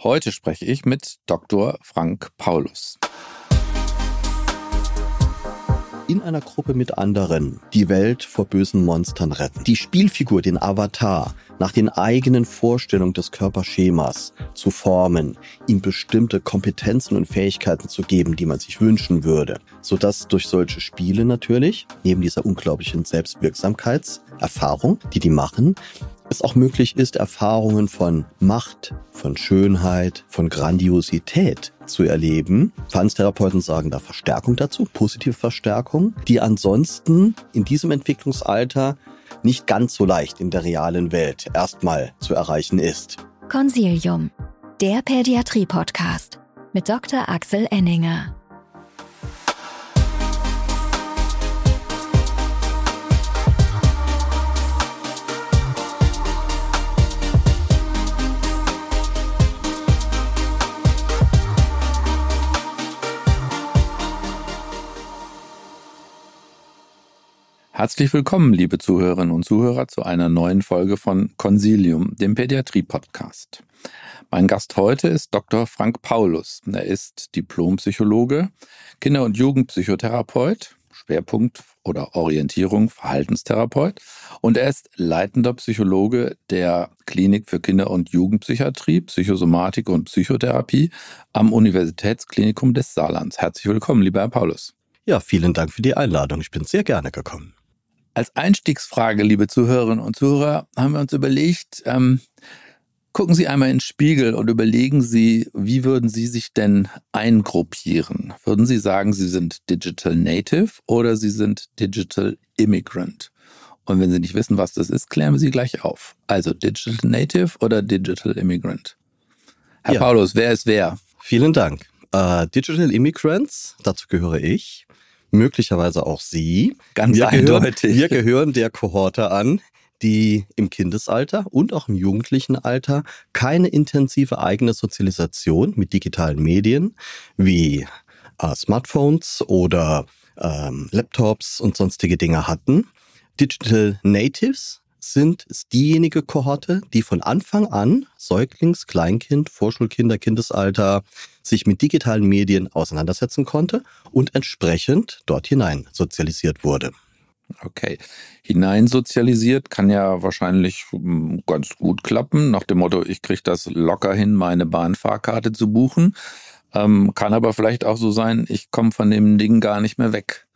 Heute spreche ich mit Dr. Frank Paulus in einer Gruppe mit anderen die Welt vor bösen Monstern retten. Die Spielfigur, den Avatar, nach den eigenen Vorstellungen des Körperschemas zu formen, ihm bestimmte Kompetenzen und Fähigkeiten zu geben, die man sich wünschen würde, sodass durch solche Spiele natürlich, neben dieser unglaublichen Selbstwirksamkeitserfahrung, die die machen, es auch möglich ist, Erfahrungen von Macht, von Schönheit, von Grandiosität zu erleben. Verhaltenstherapeuten sagen da Verstärkung dazu, positive Verstärkung, die ansonsten in diesem Entwicklungsalter nicht ganz so leicht in der realen Welt erstmal zu erreichen ist. Consilium, der Pädiatrie-Podcast mit Dr. Axel Enninger. Herzlich willkommen, liebe Zuhörerinnen und Zuhörer, zu einer neuen Folge von Consilium, dem Pädiatrie-Podcast. Mein Gast heute ist Dr. Frank Paulus. Er ist Diplompsychologe, Kinder- und Jugendpsychotherapeut, Schwerpunkt oder Orientierung Verhaltenstherapeut und er ist leitender Psychologe der Klinik für Kinder- und Jugendpsychiatrie, Psychosomatik und Psychotherapie am Universitätsklinikum des Saarlands. Herzlich willkommen, lieber Herr Paulus. Ja, vielen Dank für die Einladung. Ich bin sehr gerne gekommen. Als Einstiegsfrage, liebe Zuhörerinnen und Zuhörer, haben wir uns überlegt, ähm, gucken Sie einmal in den Spiegel und überlegen Sie, wie würden Sie sich denn eingruppieren? Würden Sie sagen, Sie sind Digital Native oder Sie sind Digital Immigrant? Und wenn Sie nicht wissen, was das ist, klären wir Sie gleich auf. Also Digital Native oder Digital Immigrant? Herr ja. Paulus, wer ist wer? Vielen Dank. Uh, Digital Immigrants, dazu gehöre ich möglicherweise auch Sie. Ganz wir eindeutig. Gehören, wir gehören der Kohorte an, die im Kindesalter und auch im jugendlichen Alter keine intensive eigene Sozialisation mit digitalen Medien wie äh, Smartphones oder ähm, Laptops und sonstige Dinge hatten. Digital Natives sind ist diejenige Kohorte, die von Anfang an Säuglings-, Kleinkind, Vorschulkinder, Kindesalter sich mit digitalen Medien auseinandersetzen konnte und entsprechend dort hinein sozialisiert wurde. Okay. Hineinsozialisiert kann ja wahrscheinlich hm, ganz gut klappen, nach dem Motto, ich kriege das locker hin, meine Bahnfahrkarte zu buchen. Ähm, kann aber vielleicht auch so sein, ich komme von dem Ding gar nicht mehr weg.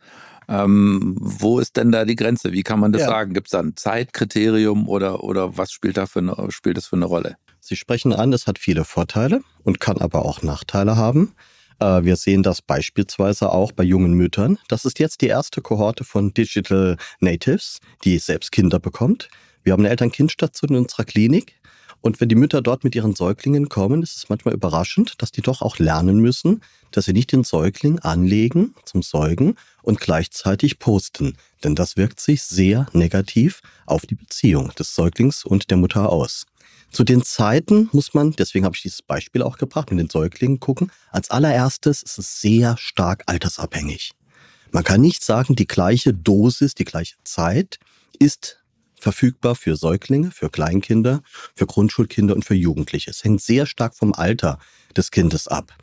Ähm, wo ist denn da die Grenze? Wie kann man das ja. sagen? Gibt es da ein Zeitkriterium oder, oder was spielt, da für eine, spielt das für eine Rolle? Sie sprechen an, es hat viele Vorteile und kann aber auch Nachteile haben. Äh, wir sehen das beispielsweise auch bei jungen Müttern. Das ist jetzt die erste Kohorte von Digital Natives, die selbst Kinder bekommt. Wir haben eine Eltern-Kind-Station in unserer Klinik. Und wenn die Mütter dort mit ihren Säuglingen kommen, ist es manchmal überraschend, dass die doch auch lernen müssen, dass sie nicht den Säugling anlegen zum Säugen und gleichzeitig posten. Denn das wirkt sich sehr negativ auf die Beziehung des Säuglings und der Mutter aus. Zu den Zeiten muss man, deswegen habe ich dieses Beispiel auch gebracht, mit den Säuglingen gucken. Als allererstes ist es sehr stark altersabhängig. Man kann nicht sagen, die gleiche Dosis, die gleiche Zeit ist verfügbar für Säuglinge, für Kleinkinder, für Grundschulkinder und für Jugendliche. Es hängt sehr stark vom Alter des Kindes ab.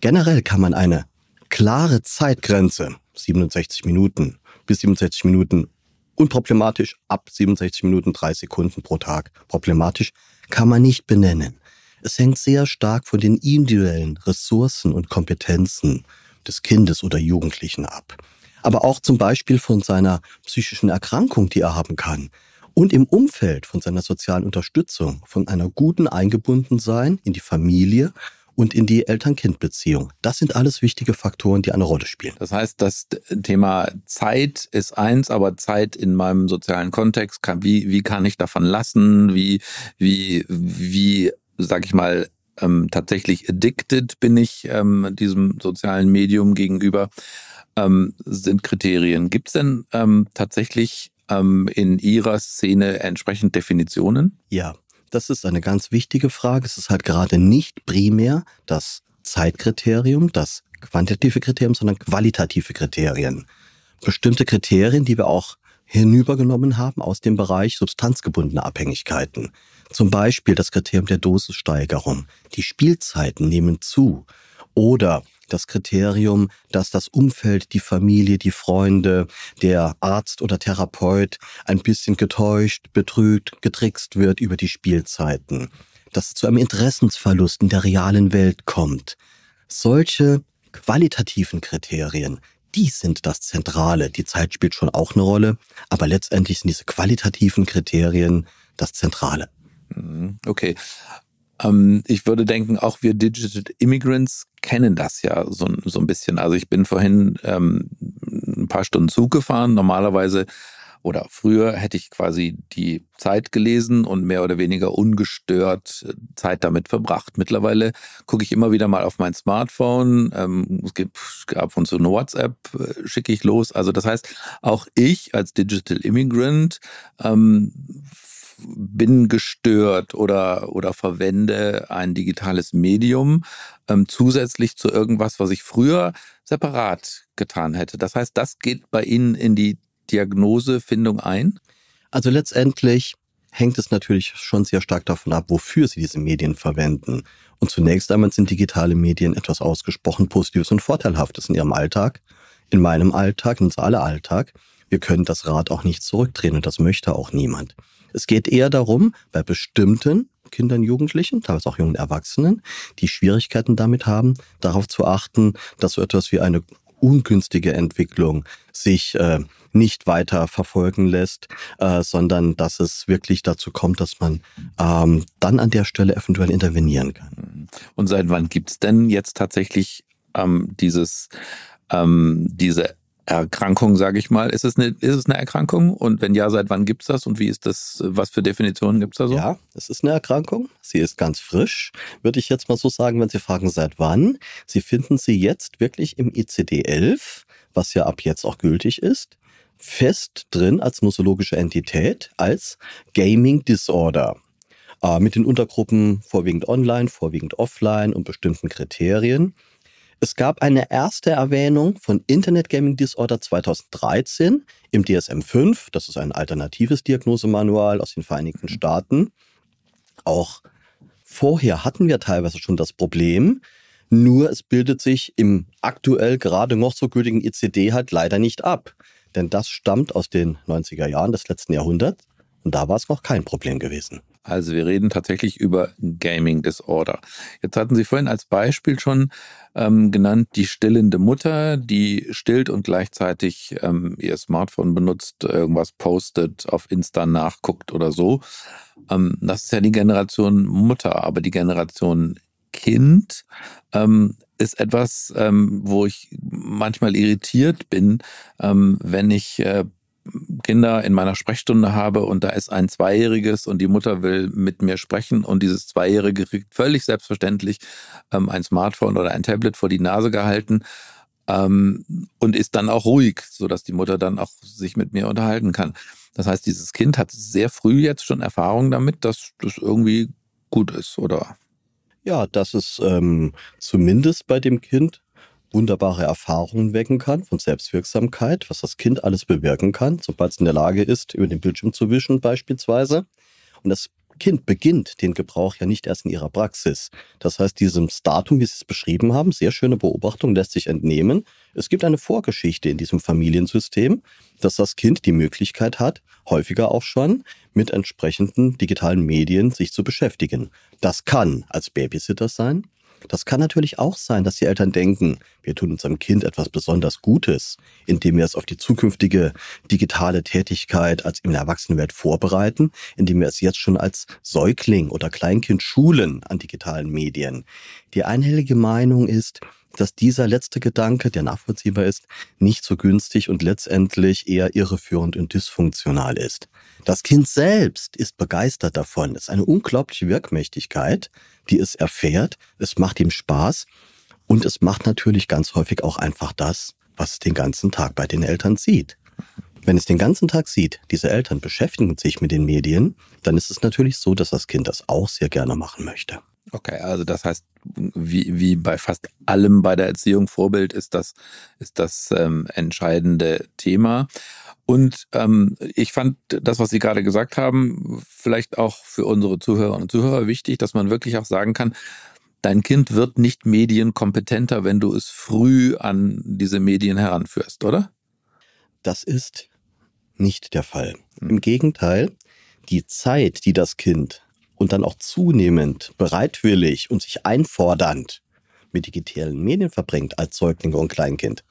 Generell kann man eine klare Zeitgrenze, 67 Minuten bis 67 Minuten, unproblematisch ab 67 Minuten 3 Sekunden pro Tag, problematisch, kann man nicht benennen. Es hängt sehr stark von den individuellen Ressourcen und Kompetenzen des Kindes oder Jugendlichen ab. Aber auch zum Beispiel von seiner psychischen Erkrankung, die er haben kann und im Umfeld von seiner sozialen Unterstützung, von einer guten Eingebundensein in die Familie und in die Eltern-Kind-Beziehung. Das sind alles wichtige Faktoren, die eine Rolle spielen. Das heißt, das Thema Zeit ist eins, aber Zeit in meinem sozialen Kontext, kann, wie, wie kann ich davon lassen? Wie, wie, wie, sag ich mal, ähm, tatsächlich addicted bin ich ähm, diesem sozialen Medium gegenüber, ähm, sind Kriterien. Gibt es denn ähm, tatsächlich ähm, in Ihrer Szene entsprechend Definitionen? Ja, das ist eine ganz wichtige Frage. Es ist halt gerade nicht primär das Zeitkriterium, das quantitative Kriterium, sondern qualitative Kriterien. Bestimmte Kriterien, die wir auch hinübergenommen haben aus dem Bereich substanzgebundene Abhängigkeiten. Zum Beispiel das Kriterium der Dosissteigerung. Die Spielzeiten nehmen zu. Oder das Kriterium, dass das Umfeld, die Familie, die Freunde, der Arzt oder Therapeut ein bisschen getäuscht, betrügt, getrickst wird über die Spielzeiten. Dass es zu einem Interessensverlust in der realen Welt kommt. Solche qualitativen Kriterien, die sind das Zentrale. Die Zeit spielt schon auch eine Rolle, aber letztendlich sind diese qualitativen Kriterien das Zentrale. Mhm, okay. Ähm, ich würde denken, auch wir Digital Immigrants kennen das ja so, so ein bisschen. Also ich bin vorhin ähm, ein paar Stunden Zug gefahren. Normalerweise oder früher hätte ich quasi die Zeit gelesen und mehr oder weniger ungestört äh, Zeit damit verbracht. Mittlerweile gucke ich immer wieder mal auf mein Smartphone. Ähm, es gibt ab und zu eine WhatsApp, äh, schicke ich los. Also das heißt, auch ich als Digital Immigrant ähm, bin gestört oder, oder verwende ein digitales Medium ähm, zusätzlich zu irgendwas, was ich früher separat getan hätte. Das heißt, das geht bei Ihnen in die Diagnosefindung ein? Also letztendlich hängt es natürlich schon sehr stark davon ab, wofür Sie diese Medien verwenden. Und zunächst einmal sind digitale Medien etwas ausgesprochen Positives und Vorteilhaftes in Ihrem Alltag, in meinem Alltag, in unser aller Alltag. Wir können das Rad auch nicht zurückdrehen und das möchte auch niemand. Es geht eher darum, bei bestimmten Kindern, Jugendlichen, teilweise auch jungen Erwachsenen, die Schwierigkeiten damit haben, darauf zu achten, dass so etwas wie eine ungünstige Entwicklung sich äh, nicht weiter verfolgen lässt, äh, sondern dass es wirklich dazu kommt, dass man ähm, dann an der Stelle eventuell intervenieren kann. Und seit wann gibt's denn jetzt tatsächlich ähm, dieses ähm, diese Erkrankung, sage ich mal. Ist es, eine, ist es eine Erkrankung? Und wenn ja, seit wann gibt's das? Und wie ist das? Was für Definitionen gibt's da so? Ja, es ist eine Erkrankung. Sie ist ganz frisch, würde ich jetzt mal so sagen, wenn Sie fragen, seit wann. Sie finden sie jetzt wirklich im ICD-11, was ja ab jetzt auch gültig ist, fest drin als nosologische Entität, als Gaming Disorder äh, mit den Untergruppen vorwiegend online, vorwiegend offline und bestimmten Kriterien. Es gab eine erste Erwähnung von Internet Gaming Disorder 2013 im DSM-5. Das ist ein alternatives Diagnosemanual aus den Vereinigten mhm. Staaten. Auch vorher hatten wir teilweise schon das Problem, nur es bildet sich im aktuell gerade noch so gültigen ICD halt leider nicht ab. Denn das stammt aus den 90er Jahren des letzten Jahrhunderts und da war es noch kein Problem gewesen. Also wir reden tatsächlich über Gaming Disorder. Jetzt hatten Sie vorhin als Beispiel schon ähm, genannt die stillende Mutter, die stillt und gleichzeitig ähm, ihr Smartphone benutzt, irgendwas postet, auf Insta nachguckt oder so. Ähm, das ist ja die Generation Mutter, aber die Generation Kind ähm, ist etwas, ähm, wo ich manchmal irritiert bin, ähm, wenn ich äh, Kinder in meiner Sprechstunde habe und da ist ein Zweijähriges und die Mutter will mit mir sprechen und dieses Zweijährige kriegt völlig selbstverständlich ähm, ein Smartphone oder ein Tablet vor die Nase gehalten ähm, und ist dann auch ruhig, sodass die Mutter dann auch sich mit mir unterhalten kann. Das heißt, dieses Kind hat sehr früh jetzt schon Erfahrung damit, dass das irgendwie gut ist, oder? Ja, dass es ähm, zumindest bei dem Kind wunderbare Erfahrungen wecken kann von Selbstwirksamkeit, was das Kind alles bewirken kann, sobald es in der Lage ist, über den Bildschirm zu wischen beispielsweise. Und das Kind beginnt den Gebrauch ja nicht erst in ihrer Praxis. Das heißt, diesem Datum, wie Sie es beschrieben haben, sehr schöne Beobachtung lässt sich entnehmen. Es gibt eine Vorgeschichte in diesem Familiensystem, dass das Kind die Möglichkeit hat, häufiger auch schon mit entsprechenden digitalen Medien sich zu beschäftigen. Das kann als Babysitter sein, das kann natürlich auch sein, dass die Eltern denken, wir tun unserem Kind etwas besonders Gutes, indem wir es auf die zukünftige digitale Tätigkeit als in der Erwachsenenwelt vorbereiten, indem wir es jetzt schon als Säugling oder Kleinkind schulen an digitalen Medien. Die einhellige Meinung ist, dass dieser letzte Gedanke, der nachvollziehbar ist, nicht so günstig und letztendlich eher irreführend und dysfunktional ist. Das Kind selbst ist begeistert davon. Es ist eine unglaubliche Wirkmächtigkeit, die es erfährt. Es macht ihm Spaß und es macht natürlich ganz häufig auch einfach das, was es den ganzen Tag bei den Eltern sieht. Wenn es den ganzen Tag sieht, diese Eltern beschäftigen sich mit den Medien, dann ist es natürlich so, dass das Kind das auch sehr gerne machen möchte. Okay, also das heißt, wie, wie bei fast allem bei der Erziehung Vorbild ist das, ist das ähm, entscheidende Thema. Und ähm, ich fand das, was Sie gerade gesagt haben, vielleicht auch für unsere Zuhörerinnen und Zuhörer wichtig, dass man wirklich auch sagen kann, dein Kind wird nicht medienkompetenter, wenn du es früh an diese Medien heranführst, oder? Das ist nicht der Fall. Hm. Im Gegenteil, die Zeit, die das Kind und dann auch zunehmend bereitwillig und sich einfordernd mit digitalen Medien verbringt als Säugling und Kleinkind,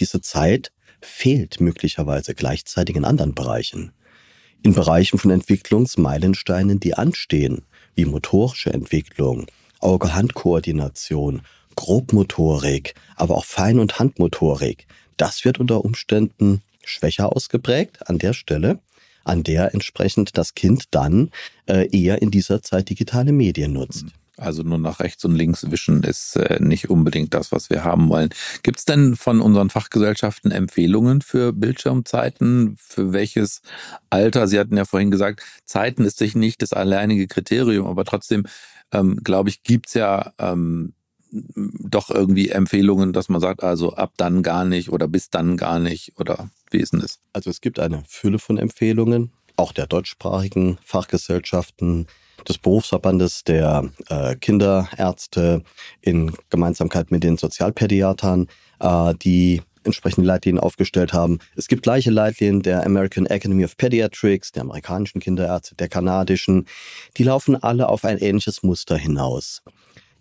diese Zeit fehlt möglicherweise gleichzeitig in anderen Bereichen. In Bereichen von Entwicklungsmeilensteinen, die anstehen, wie motorische Entwicklung, Auge-Hand-Koordination, Grobmotorik, aber auch Fein- und Handmotorik. Das wird unter Umständen schwächer ausgeprägt an der Stelle, an der entsprechend das Kind dann äh, eher in dieser Zeit digitale Medien nutzt. Also nur nach rechts und links wischen ist äh, nicht unbedingt das, was wir haben wollen. Gibt es denn von unseren Fachgesellschaften Empfehlungen für Bildschirmzeiten? Für welches Alter? Sie hatten ja vorhin gesagt, Zeiten ist sich nicht das alleinige Kriterium, aber trotzdem, ähm, glaube ich, gibt's ja ähm, doch irgendwie Empfehlungen, dass man sagt, also ab dann gar nicht oder bis dann gar nicht oder wie ist denn das? Also es gibt eine Fülle von Empfehlungen, auch der deutschsprachigen Fachgesellschaften, des Berufsverbandes der äh, Kinderärzte in Gemeinsamkeit mit den Sozialpädiatern, äh, die entsprechende Leitlinien aufgestellt haben. Es gibt gleiche Leitlinien der American Academy of Pediatrics, der amerikanischen Kinderärzte, der kanadischen. Die laufen alle auf ein ähnliches Muster hinaus.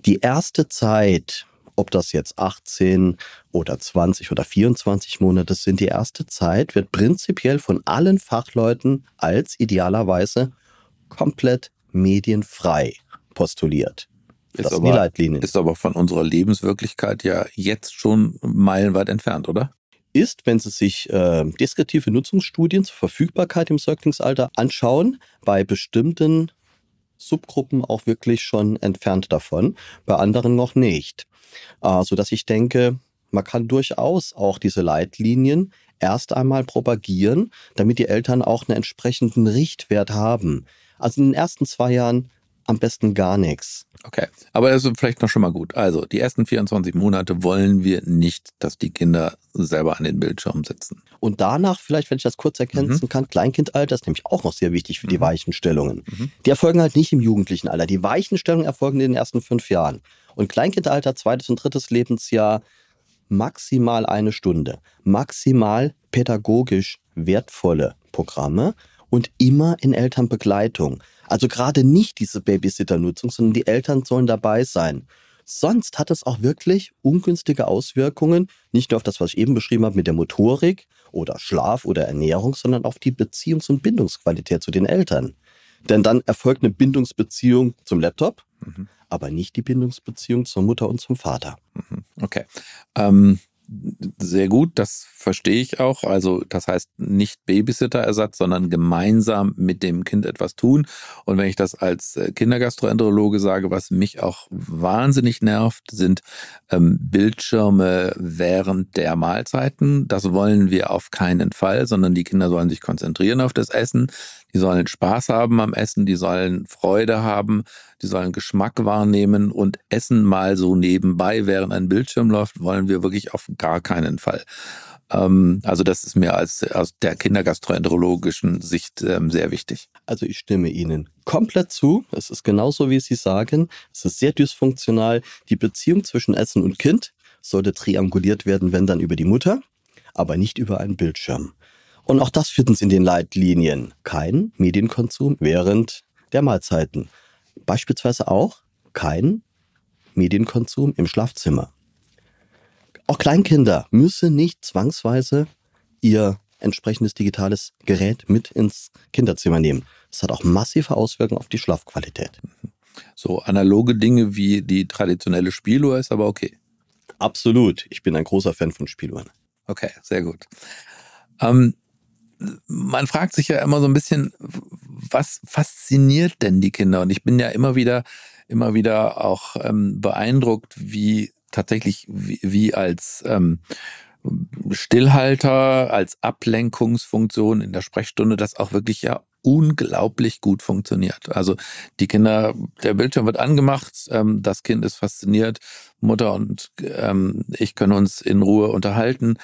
Die erste Zeit, ob das jetzt 18 oder 20 oder 24 Monate sind, die erste Zeit wird prinzipiell von allen Fachleuten als idealerweise komplett medienfrei postuliert. Ist das aber, sind die Leitlinien. Ist aber von unserer Lebenswirklichkeit ja jetzt schon meilenweit entfernt, oder? Ist, wenn Sie sich äh, deskriptive Nutzungsstudien zur Verfügbarkeit im Säuglingsalter anschauen, bei bestimmten Subgruppen auch wirklich schon entfernt davon, bei anderen noch nicht. Äh, sodass ich denke, man kann durchaus auch diese Leitlinien erst einmal propagieren, damit die Eltern auch einen entsprechenden Richtwert haben. Also in den ersten zwei Jahren am besten gar nichts. Okay, aber das ist vielleicht noch schon mal gut. Also die ersten 24 Monate wollen wir nicht, dass die Kinder selber an den Bildschirm sitzen. Und danach, vielleicht, wenn ich das kurz ergänzen mhm. kann, Kleinkindalter ist nämlich auch noch sehr wichtig für die mhm. Weichenstellungen. Mhm. Die erfolgen halt nicht im jugendlichen Alter. Die Weichenstellungen erfolgen in den ersten fünf Jahren. Und Kleinkindalter, zweites und drittes Lebensjahr, maximal eine Stunde. Maximal pädagogisch wertvolle Programme und immer in Elternbegleitung. Also gerade nicht diese Babysitter-Nutzung, sondern die Eltern sollen dabei sein. Sonst hat es auch wirklich ungünstige Auswirkungen, nicht nur auf das, was ich eben beschrieben habe mit der Motorik oder Schlaf oder Ernährung, sondern auf die Beziehungs- und Bindungsqualität zu den Eltern. Denn dann erfolgt eine Bindungsbeziehung zum Laptop, mhm. aber nicht die Bindungsbeziehung zur Mutter und zum Vater. Mhm. Okay. Ähm, sehr gut, das verstehe ich auch. Also das heißt nicht Babysitterersatz, sondern gemeinsam mit dem Kind etwas tun. Und wenn ich das als äh, Kindergastroenterologe sage, was mich auch wahnsinnig nervt, sind ähm, Bildschirme während der Mahlzeiten. Das wollen wir auf keinen Fall, sondern die Kinder sollen sich konzentrieren auf das Essen. Die sollen Spaß haben am Essen, die sollen Freude haben, die sollen Geschmack wahrnehmen und Essen mal so nebenbei, während ein Bildschirm läuft, wollen wir wirklich auf gar keinen Fall. Ähm, also das ist mir als aus der kindergastroenterologischen Sicht ähm, sehr wichtig. Also ich stimme Ihnen komplett zu. Es ist genauso, wie Sie sagen. Es ist sehr dysfunktional. Die Beziehung zwischen Essen und Kind sollte trianguliert werden, wenn dann über die Mutter, aber nicht über einen Bildschirm. Und auch das finden Sie in den Leitlinien. Kein Medienkonsum während der Mahlzeiten. Beispielsweise auch kein Medienkonsum im Schlafzimmer. Auch Kleinkinder müssen nicht zwangsweise ihr entsprechendes digitales Gerät mit ins Kinderzimmer nehmen. Das hat auch massive Auswirkungen auf die Schlafqualität. So analoge Dinge wie die traditionelle Spieluhr ist aber okay. Absolut. Ich bin ein großer Fan von Spieluhren. Okay, sehr gut. Ähm, man fragt sich ja immer so ein bisschen, was fasziniert denn die Kinder? Und ich bin ja immer wieder, immer wieder auch ähm, beeindruckt, wie tatsächlich, wie, wie als ähm, Stillhalter, als Ablenkungsfunktion in der Sprechstunde das auch wirklich ja unglaublich gut funktioniert. Also die Kinder, der Bildschirm wird angemacht, ähm, das Kind ist fasziniert, Mutter und ähm, ich können uns in Ruhe unterhalten.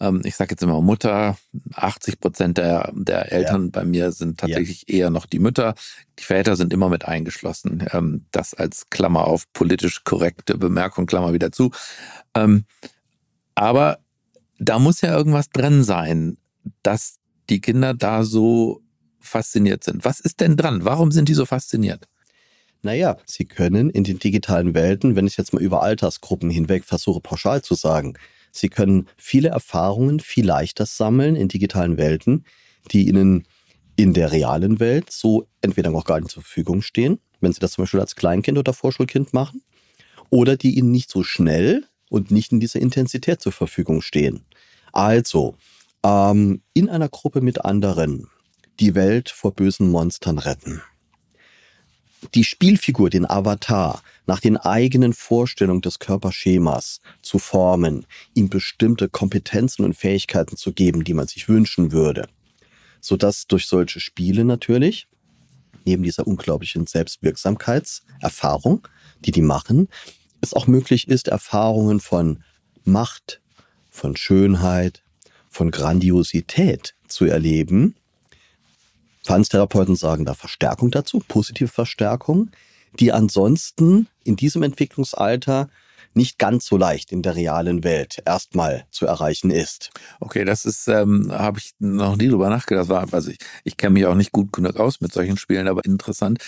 Ähm, ich sage jetzt immer Mutter, 80 Prozent der, der Eltern ja. bei mir sind tatsächlich ja. eher noch die Mütter. Die Väter sind immer mit eingeschlossen. Ähm, das als Klammer auf politisch korrekte Bemerkung, Klammer wieder zu. Ähm, aber da muss ja irgendwas drin sein, dass die Kinder da so fasziniert sind. Was ist denn dran? Warum sind die so fasziniert? Naja, sie können in den digitalen Welten, wenn ich jetzt mal über Altersgruppen hinweg versuche pauschal zu sagen, sie können viele Erfahrungen viel leichter sammeln in digitalen Welten, die ihnen in der realen Welt so entweder noch gar nicht zur Verfügung stehen, wenn sie das zum Beispiel als Kleinkind oder Vorschulkind machen, oder die ihnen nicht so schnell und nicht in dieser Intensität zur Verfügung stehen. Also, ähm, in einer Gruppe mit anderen die Welt vor bösen Monstern retten. Die Spielfigur, den Avatar, nach den eigenen Vorstellungen des Körperschemas zu formen, ihm bestimmte Kompetenzen und Fähigkeiten zu geben, die man sich wünschen würde. Sodass durch solche Spiele natürlich, neben dieser unglaublichen Selbstwirksamkeitserfahrung, die die machen, es auch möglich ist, Erfahrungen von Macht, von Schönheit, von Grandiosität zu erleben. Verhaltenstherapeuten sagen da Verstärkung dazu, positive Verstärkung, die ansonsten in diesem Entwicklungsalter nicht ganz so leicht in der realen Welt erstmal zu erreichen ist. Okay, das ist, ähm, habe ich noch nie drüber nachgedacht. Also ich, ich kenne mich auch nicht gut genug aus mit solchen Spielen, aber interessant.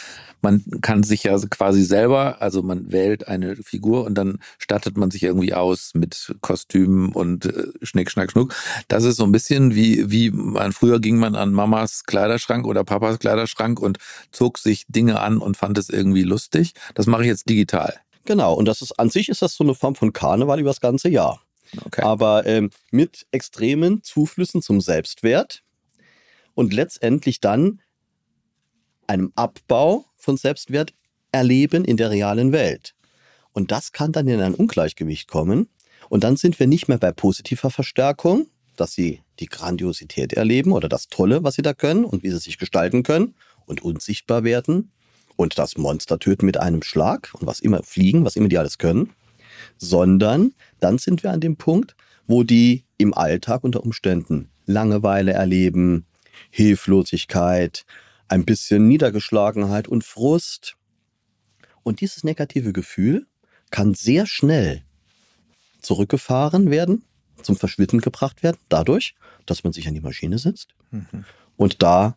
Man kann sich ja quasi selber, also man wählt eine Figur und dann stattet man sich irgendwie aus mit Kostümen und äh, Schnick, Schnack, Schnuck. Das ist so ein bisschen wie, wie man früher ging man an Mamas Kleiderschrank oder Papas Kleiderschrank und zog sich Dinge an und fand es irgendwie lustig. Das mache ich jetzt digital. Genau, und das ist an sich ist das so eine Form von Karneval über das ganze Jahr. Okay. Aber ähm, mit extremen Zuflüssen zum Selbstwert und letztendlich dann einem Abbau von Selbstwert erleben in der realen Welt. Und das kann dann in ein Ungleichgewicht kommen. Und dann sind wir nicht mehr bei positiver Verstärkung, dass sie die Grandiosität erleben oder das Tolle, was sie da können und wie sie sich gestalten können und unsichtbar werden, und das Monster töten mit einem Schlag und was immer fliegen, was immer die alles können, sondern dann sind wir an dem Punkt, wo die im Alltag unter Umständen Langeweile erleben, Hilflosigkeit, ein bisschen Niedergeschlagenheit und Frust. Und dieses negative Gefühl kann sehr schnell zurückgefahren werden, zum Verschwinden gebracht werden, dadurch, dass man sich an die Maschine setzt mhm. und da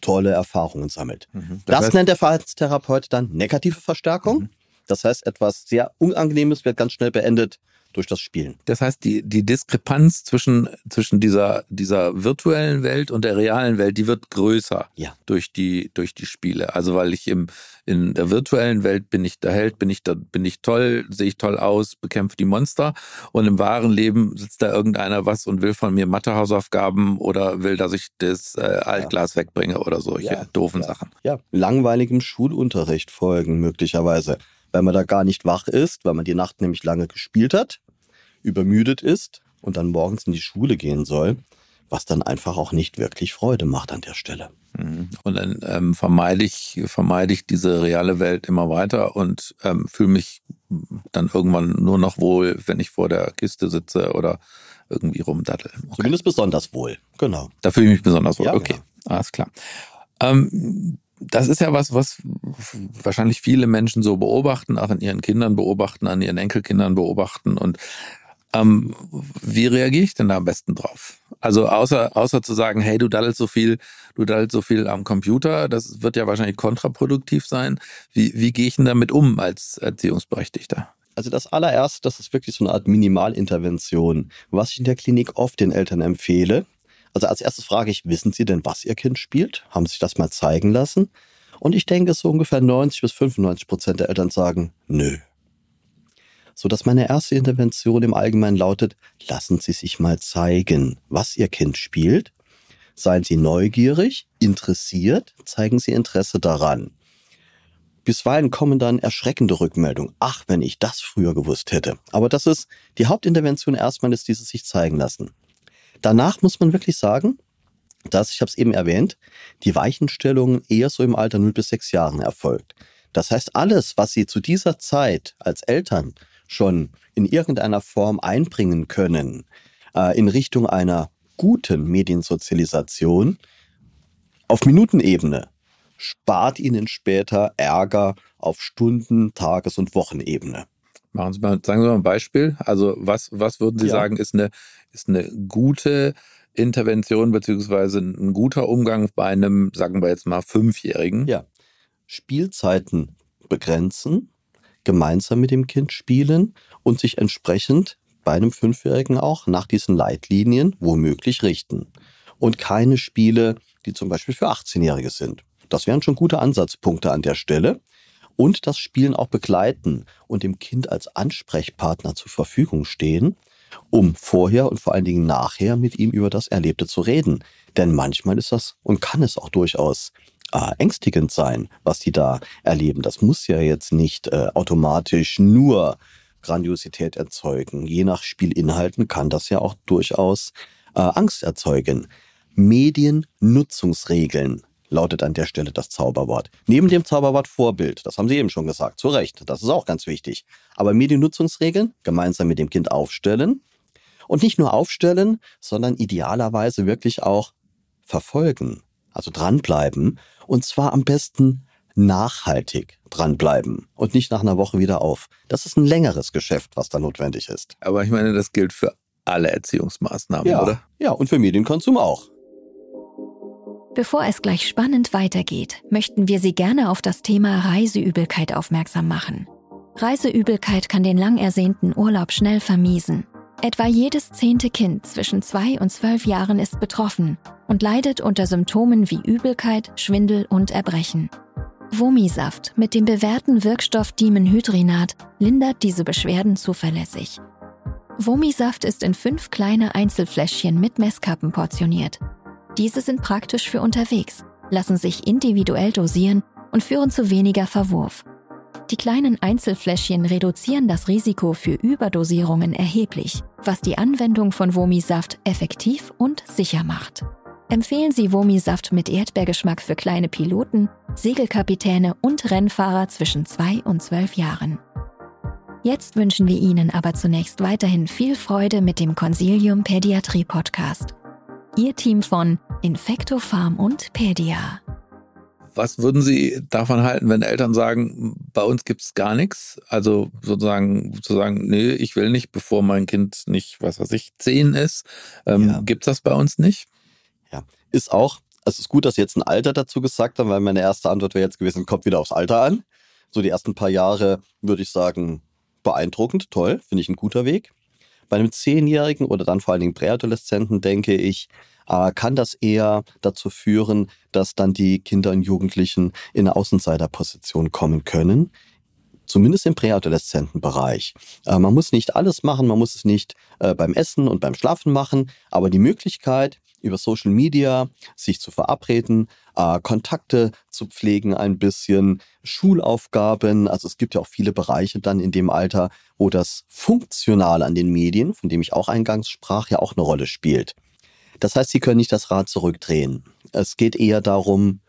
tolle Erfahrungen sammelt. Mhm. Das, das heißt, nennt der Verhaltenstherapeut dann negative Verstärkung. Mhm. Das heißt, etwas sehr Unangenehmes wird ganz schnell beendet durch das Spielen. Das heißt, die, die Diskrepanz zwischen, zwischen dieser, dieser virtuellen Welt und der realen Welt, die wird größer ja. durch, die, durch die Spiele. Also weil ich im, in der virtuellen Welt bin ich der Held, bin ich, da, bin ich toll, sehe ich toll aus, bekämpfe die Monster und im wahren Leben sitzt da irgendeiner was und will von mir Mathehausaufgaben oder will, dass ich das äh, Altglas ja. wegbringe oder solche ja, doofen Sachen. Ja, langweiligem Schulunterricht folgen möglicherweise weil man da gar nicht wach ist, weil man die Nacht nämlich lange gespielt hat, übermüdet ist und dann morgens in die Schule gehen soll, was dann einfach auch nicht wirklich Freude macht an der Stelle. Mhm. Und dann ähm, vermeide ich vermeide ich diese reale Welt immer weiter und ähm, fühle mich dann irgendwann nur noch wohl, wenn ich vor der Kiste sitze oder irgendwie rumdattel. Okay. Zumindest besonders wohl, genau. Da fühle ich mich besonders wohl. Ja, okay, genau. alles klar. Ähm, das ist ja was, was wahrscheinlich viele Menschen so beobachten, auch an ihren Kindern beobachten, an ihren Enkelkindern beobachten. Und ähm, wie reagiere ich denn da am besten drauf? Also außer, außer zu sagen, hey, du daddelst so viel, du daddelst so viel am Computer, das wird ja wahrscheinlich kontraproduktiv sein. Wie, wie gehe ich denn damit um als Erziehungsberechtigter? Also das allererste, das ist wirklich so eine Art Minimalintervention, was ich in der Klinik oft den Eltern empfehle, also als erstes frage ich, wissen Sie denn, was Ihr Kind spielt? Haben Sie sich das mal zeigen lassen? Und ich denke, so ungefähr 90 bis 95 Prozent der Eltern sagen, nö. So dass meine erste Intervention im Allgemeinen lautet, lassen Sie sich mal zeigen, was Ihr Kind spielt. Seien Sie neugierig, interessiert, zeigen Sie Interesse daran. Bisweilen kommen dann erschreckende Rückmeldungen. Ach, wenn ich das früher gewusst hätte. Aber das ist die Hauptintervention erstmal ist dieses sich zeigen lassen. Danach muss man wirklich sagen, dass, ich habe es eben erwähnt, die Weichenstellung eher so im Alter 0 bis 6 Jahren erfolgt. Das heißt, alles, was Sie zu dieser Zeit als Eltern schon in irgendeiner Form einbringen können, äh, in Richtung einer guten Mediensozialisation, auf Minutenebene, spart Ihnen später Ärger auf Stunden-, Tages- und Wochenebene. Machen Sie mal, sagen Sie mal ein Beispiel. Also was, was würden Sie ja. sagen, ist eine, ist eine gute Intervention beziehungsweise ein guter Umgang bei einem, sagen wir jetzt mal, Fünfjährigen? Ja. Spielzeiten begrenzen, gemeinsam mit dem Kind spielen und sich entsprechend bei einem Fünfjährigen auch nach diesen Leitlinien womöglich richten. Und keine Spiele, die zum Beispiel für 18-Jährige sind. Das wären schon gute Ansatzpunkte an der Stelle. Und das Spielen auch begleiten und dem Kind als Ansprechpartner zur Verfügung stehen, um vorher und vor allen Dingen nachher mit ihm über das Erlebte zu reden. Denn manchmal ist das und kann es auch durchaus äh, ängstigend sein, was die da erleben. Das muss ja jetzt nicht äh, automatisch nur Grandiosität erzeugen. Je nach Spielinhalten kann das ja auch durchaus äh, Angst erzeugen. Mediennutzungsregeln lautet an der Stelle das Zauberwort. Neben dem Zauberwort Vorbild, das haben Sie eben schon gesagt, zu Recht, das ist auch ganz wichtig. Aber Mediennutzungsregeln gemeinsam mit dem Kind aufstellen und nicht nur aufstellen, sondern idealerweise wirklich auch verfolgen, also dranbleiben und zwar am besten nachhaltig dranbleiben und nicht nach einer Woche wieder auf. Das ist ein längeres Geschäft, was da notwendig ist. Aber ich meine, das gilt für alle Erziehungsmaßnahmen, ja, oder? Ja, und für Medienkonsum auch. Bevor es gleich spannend weitergeht, möchten wir Sie gerne auf das Thema Reiseübelkeit aufmerksam machen. Reiseübelkeit kann den lang ersehnten Urlaub schnell vermiesen. Etwa jedes zehnte Kind zwischen zwei und zwölf Jahren ist betroffen und leidet unter Symptomen wie Übelkeit, Schwindel und Erbrechen. Vomisaft mit dem bewährten Wirkstoff Dimenhydrinat lindert diese Beschwerden zuverlässig. Vomisaft ist in fünf kleine Einzelfläschchen mit Messkappen portioniert. Diese sind praktisch für unterwegs, lassen sich individuell dosieren und führen zu weniger Verwurf. Die kleinen Einzelfläschchen reduzieren das Risiko für Überdosierungen erheblich, was die Anwendung von Vomisaft effektiv und sicher macht. Empfehlen Sie Vomisaft mit Erdbeergeschmack für kleine Piloten, Segelkapitäne und Rennfahrer zwischen 2 und 12 Jahren. Jetzt wünschen wir Ihnen aber zunächst weiterhin viel Freude mit dem Consilium Pädiatrie Podcast. Ihr Team von Infecto Farm und Pedia. Was würden Sie davon halten, wenn Eltern sagen, bei uns gibt es gar nichts? Also sozusagen, zu sagen, nee, ich will nicht, bevor mein Kind nicht, was weiß ich, zehn ist. Ähm, ja. Gibt es das bei uns nicht? Ja, ist auch, es ist gut, dass Sie jetzt ein Alter dazu gesagt haben, weil meine erste Antwort wäre jetzt gewesen, kommt wieder aufs Alter an. So die ersten paar Jahre würde ich sagen, beeindruckend, toll, finde ich ein guter Weg. Bei einem Zehnjährigen oder dann vor allen Dingen Präadoleszenten denke ich, kann das eher dazu führen, dass dann die Kinder und Jugendlichen in eine Außenseiterposition kommen können zumindest im Präadoleszentenbereich. Äh, man muss nicht alles machen, man muss es nicht äh, beim Essen und beim Schlafen machen, aber die Möglichkeit, über Social Media sich zu verabreden, äh, Kontakte zu pflegen, ein bisschen Schulaufgaben. Also es gibt ja auch viele Bereiche dann in dem Alter, wo das Funktionale an den Medien, von dem ich auch eingangs sprach, ja auch eine Rolle spielt. Das heißt, Sie können nicht das Rad zurückdrehen. Es geht eher darum,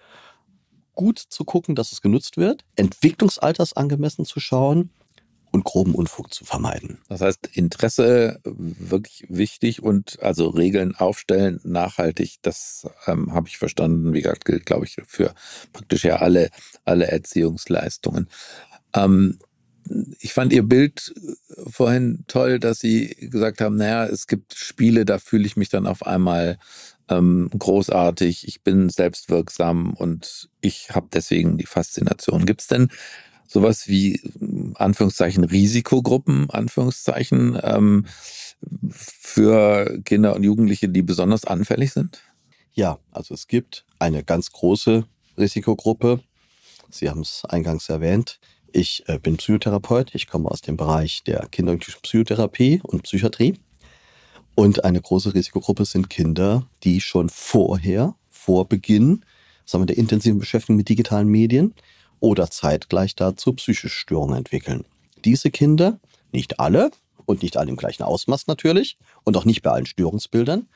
gut zu gucken, dass es genutzt wird, Entwicklungsalters angemessen zu schauen und groben Unfug zu vermeiden. Das heißt, Interesse wirklich wichtig und also Regeln aufstellen, nachhaltig, das ähm, habe ich verstanden. Wie gesagt, gilt, glaube ich, für praktisch ja alle, alle Erziehungsleistungen. Ähm, ich fand Ihr Bild vorhin toll, dass Sie gesagt haben, naja, es gibt Spiele, da fühle ich mich dann auf einmal ähm, großartig, ich bin selbstwirksam und ich habe deswegen die Faszination. Gibt es denn sowas wie Anführungszeichen Risikogruppen, Anführungszeichen, ähm, für Kinder und Jugendliche, die besonders anfällig sind? Ja, also es gibt eine ganz große Risikogruppe. Sie haben es eingangs erwähnt. Ich äh, bin Psychotherapeut. Ich komme aus dem Bereich der Kinder- und Psychotherapie und Psychiatrie. Und eine große Risikogruppe sind Kinder, die schon vorher, vor Beginn sagen wir, der intensiven Beschäftigung mit digitalen Medien oder zeitgleich dazu psychische Störungen entwickeln. Diese Kinder, nicht alle und nicht alle im gleichen Ausmaß natürlich und auch nicht bei allen Störungsbildern,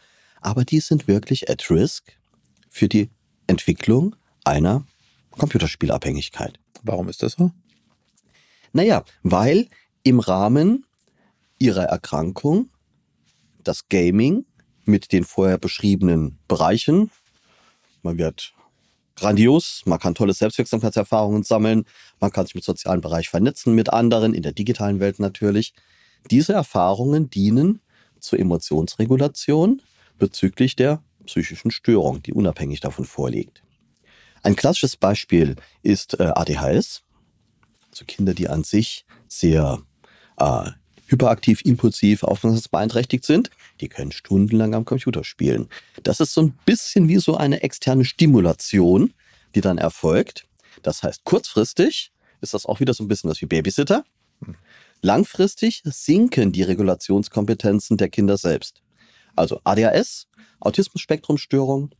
aber die sind wirklich at risk, für die Entwicklung einer Computerspielabhängigkeit. Warum ist das so? Naja, weil im Rahmen ihrer Erkrankung das Gaming mit den vorher beschriebenen Bereichen, man wird grandios, man kann tolle Selbstwirksamkeitserfahrungen sammeln, man kann sich mit sozialen Bereich vernetzen mit anderen, in der digitalen Welt natürlich. Diese Erfahrungen dienen zur Emotionsregulation bezüglich der psychischen Störung, die unabhängig davon vorliegt. Ein klassisches Beispiel ist äh, ADHS, also Kinder, die an sich sehr äh, hyperaktiv, impulsiv, aufmerksamkeitsbeeinträchtigt sind, die können stundenlang am Computer spielen. Das ist so ein bisschen wie so eine externe Stimulation, die dann erfolgt. Das heißt, kurzfristig ist das auch wieder so ein bisschen das wie Babysitter. Langfristig sinken die Regulationskompetenzen der Kinder selbst. Also ADHS, Autismus-Spektrumstörung,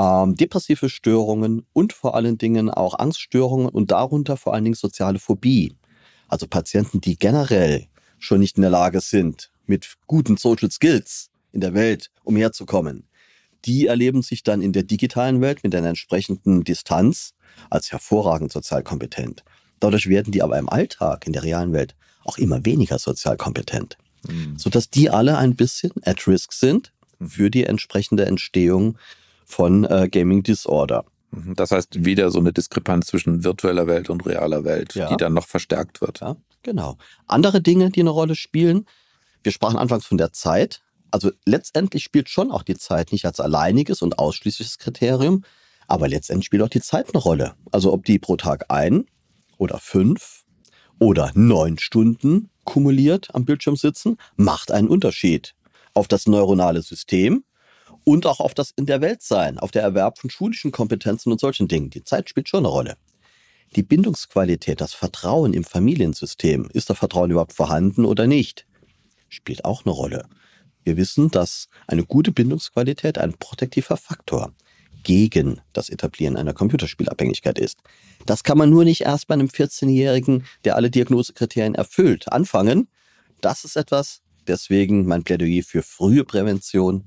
ähm, depressive Störungen und vor allen Dingen auch Angststörungen und darunter vor allen Dingen soziale Phobie. Also Patienten, die generell schon nicht in der Lage sind, mit guten Social Skills in der Welt umherzukommen. Die erleben sich dann in der digitalen Welt mit einer entsprechenden Distanz als hervorragend sozial kompetent. Dadurch werden die aber im Alltag, in der realen Welt, auch immer weniger sozial kompetent. Mhm. Sodass die alle ein bisschen at risk sind für die entsprechende Entstehung von äh, Gaming Disorder. Mhm. Das heißt, wieder so eine Diskrepanz zwischen virtueller Welt und realer Welt, ja. die dann noch verstärkt wird. Ja, genau. Andere Dinge, die eine Rolle spielen. Wir sprachen anfangs von der Zeit. Also letztendlich spielt schon auch die Zeit nicht als alleiniges und ausschließliches Kriterium, aber letztendlich spielt auch die Zeit eine Rolle. Also ob die pro Tag ein oder fünf oder neun Stunden kumuliert am Bildschirm sitzen, macht einen Unterschied auf das neuronale System und auch auf das in der Welt sein, auf der Erwerb von schulischen Kompetenzen und solchen Dingen. Die Zeit spielt schon eine Rolle. Die Bindungsqualität, das Vertrauen im Familiensystem, ist da Vertrauen überhaupt vorhanden oder nicht, spielt auch eine Rolle. Wir wissen, dass eine gute Bindungsqualität ein protektiver Faktor gegen das Etablieren einer Computerspielabhängigkeit ist. Das kann man nur nicht erst bei einem 14-Jährigen, der alle Diagnosekriterien erfüllt, anfangen. Das ist etwas, deswegen mein Plädoyer für frühe Prävention,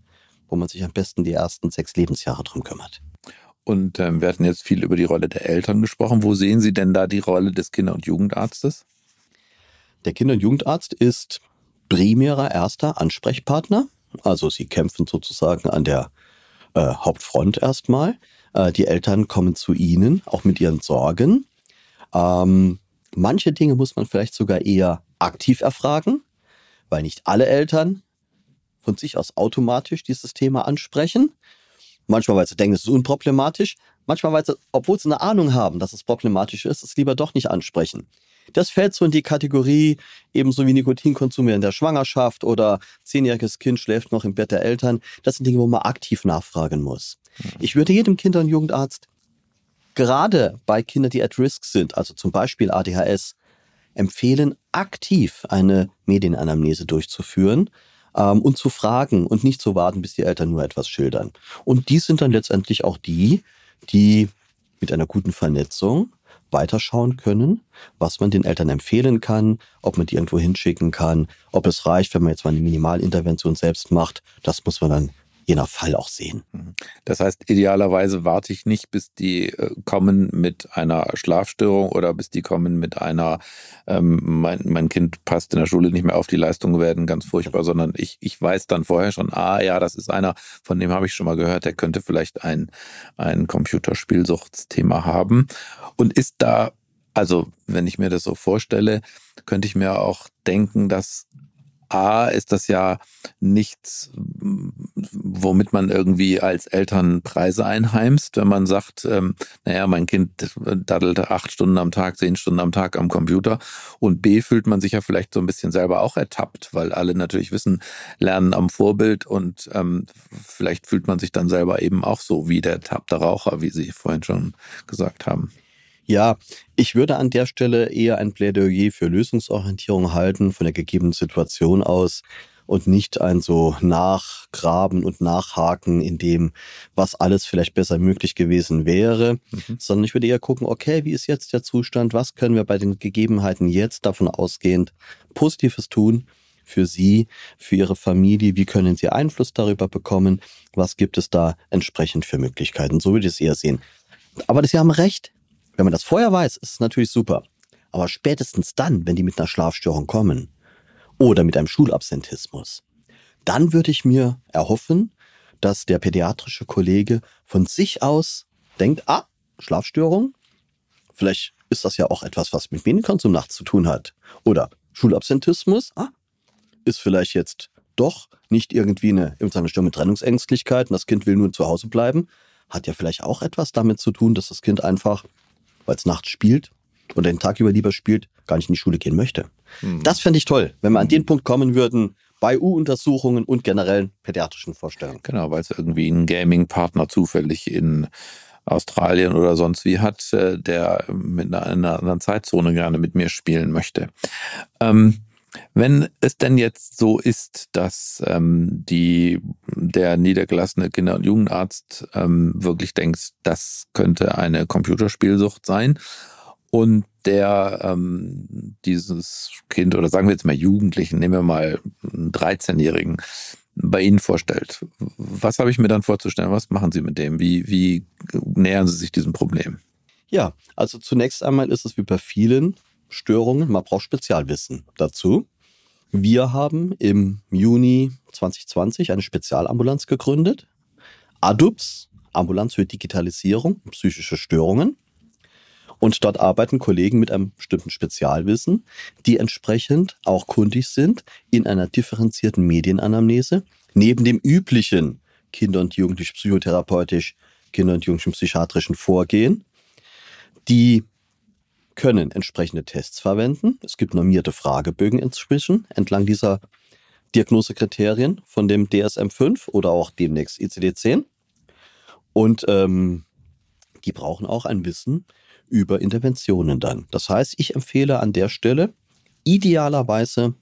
wo man sich am besten die ersten sechs Lebensjahre drum kümmert. Und ähm, wir hatten jetzt viel über die Rolle der Eltern gesprochen. Wo sehen Sie denn da die Rolle des Kinder- und Jugendarztes? Der Kinder- und Jugendarzt ist primärer erster Ansprechpartner. Also Sie kämpfen sozusagen an der äh, Hauptfront erstmal. Äh, die Eltern kommen zu Ihnen, auch mit ihren Sorgen. Ähm, manche Dinge muss man vielleicht sogar eher aktiv erfragen, weil nicht alle Eltern von sich aus automatisch dieses Thema ansprechen. Manchmal, weil sie denken, es ist unproblematisch. Manchmal, weil sie, obwohl sie eine Ahnung haben, dass es problematisch ist, es lieber doch nicht ansprechen. Das fällt so in die Kategorie ebenso wie Nikotinkonsum in der Schwangerschaft oder zehnjähriges Kind schläft noch im Bett der Eltern. Das sind Dinge, wo man aktiv nachfragen muss. Mhm. Ich würde jedem Kinder- und Jugendarzt gerade bei Kindern, die at risk sind, also zum Beispiel ADHS, empfehlen, aktiv eine Medienanamnese durchzuführen ähm, und zu fragen und nicht zu warten, bis die Eltern nur etwas schildern. Und die sind dann letztendlich auch die, die mit einer guten Vernetzung weiterschauen können, was man den Eltern empfehlen kann, ob man die irgendwo hinschicken kann, ob es reicht, wenn man jetzt mal eine Minimalintervention selbst macht. Das muss man dann je Fall auch sehen. Mhm. Das heißt, idealerweise warte ich nicht, bis die äh, kommen mit einer Schlafstörung oder bis die kommen mit einer, ähm, mein, mein Kind passt in der Schule nicht mehr auf, die Leistungen werden ganz furchtbar, sondern ich, ich weiß dann vorher schon, ah ja, das ist einer, von dem habe ich schon mal gehört, der könnte vielleicht ein, ein Computerspielsuchtsthema haben. Und ist da, also wenn ich mir das so vorstelle, könnte ich mir auch denken, dass A ist das ja nichts, womit man irgendwie als Eltern Preise einheimst, wenn man sagt, ähm, naja, mein Kind daddelt acht Stunden am Tag, zehn Stunden am Tag am Computer. Und B fühlt man sich ja vielleicht so ein bisschen selber auch ertappt, weil alle natürlich wissen, lernen am Vorbild und ähm, vielleicht fühlt man sich dann selber eben auch so wie der tappte Raucher, wie Sie vorhin schon gesagt haben. Ja, ich würde an der Stelle eher ein Plädoyer für Lösungsorientierung halten von der gegebenen Situation aus und nicht ein so Nachgraben und Nachhaken in dem, was alles vielleicht besser möglich gewesen wäre, mhm. sondern ich würde eher gucken, okay, wie ist jetzt der Zustand, was können wir bei den Gegebenheiten jetzt davon ausgehend Positives tun für Sie, für Ihre Familie? Wie können Sie Einfluss darüber bekommen? Was gibt es da entsprechend für Möglichkeiten? So würde ich es eher sehen. Aber Sie haben recht. Wenn man das vorher weiß, ist es natürlich super. Aber spätestens dann, wenn die mit einer Schlafstörung kommen oder mit einem Schulabsentismus, dann würde ich mir erhoffen, dass der pädiatrische Kollege von sich aus denkt, ah, Schlafstörung, vielleicht ist das ja auch etwas, was mit Medienkonsum nachts zu tun hat. Oder Schulabsentismus, ah, ist vielleicht jetzt doch nicht irgendwie eine, eine Störung mit Trennungsängstlichkeit und das Kind will nur zu Hause bleiben. Hat ja vielleicht auch etwas damit zu tun, dass das Kind einfach, weil es nachts spielt oder den Tag über lieber spielt, gar nicht in die Schule gehen möchte. Mhm. Das fände ich toll, wenn wir an den Punkt kommen würden, bei U-Untersuchungen und generellen pädiatrischen Vorstellungen. Genau, weil es irgendwie einen Gaming-Partner zufällig in Australien oder sonst wie hat, äh, der mit einer, einer anderen Zeitzone gerne mit mir spielen möchte. Ähm, wenn es denn jetzt so ist, dass ähm, die, der niedergelassene Kinder- und Jugendarzt ähm, wirklich denkt, das könnte eine Computerspielsucht sein und der ähm, dieses Kind oder sagen wir jetzt mal Jugendlichen, nehmen wir mal einen 13-Jährigen, bei Ihnen vorstellt. Was habe ich mir dann vorzustellen? Was machen Sie mit dem? Wie, wie nähern Sie sich diesem Problem? Ja, also zunächst einmal ist es wie bei vielen Störungen, man braucht Spezialwissen dazu. Wir haben im Juni 2020 eine Spezialambulanz gegründet. ADUPS, Ambulanz für Digitalisierung, psychische Störungen. Und dort arbeiten Kollegen mit einem bestimmten Spezialwissen, die entsprechend auch kundig sind in einer differenzierten Medienanamnese, neben dem üblichen Kinder- und Jugendlich-psychotherapeutisch, Kinder- und Jugendlich-psychiatrischen Vorgehen. Die können entsprechende Tests verwenden. Es gibt normierte Fragebögen inzwischen entlang dieser Diagnosekriterien von dem DSM-5 oder auch demnächst ICD-10. Und ähm, die brauchen auch ein Wissen über Interventionen dann. Das heißt, ich empfehle an der Stelle idealerweise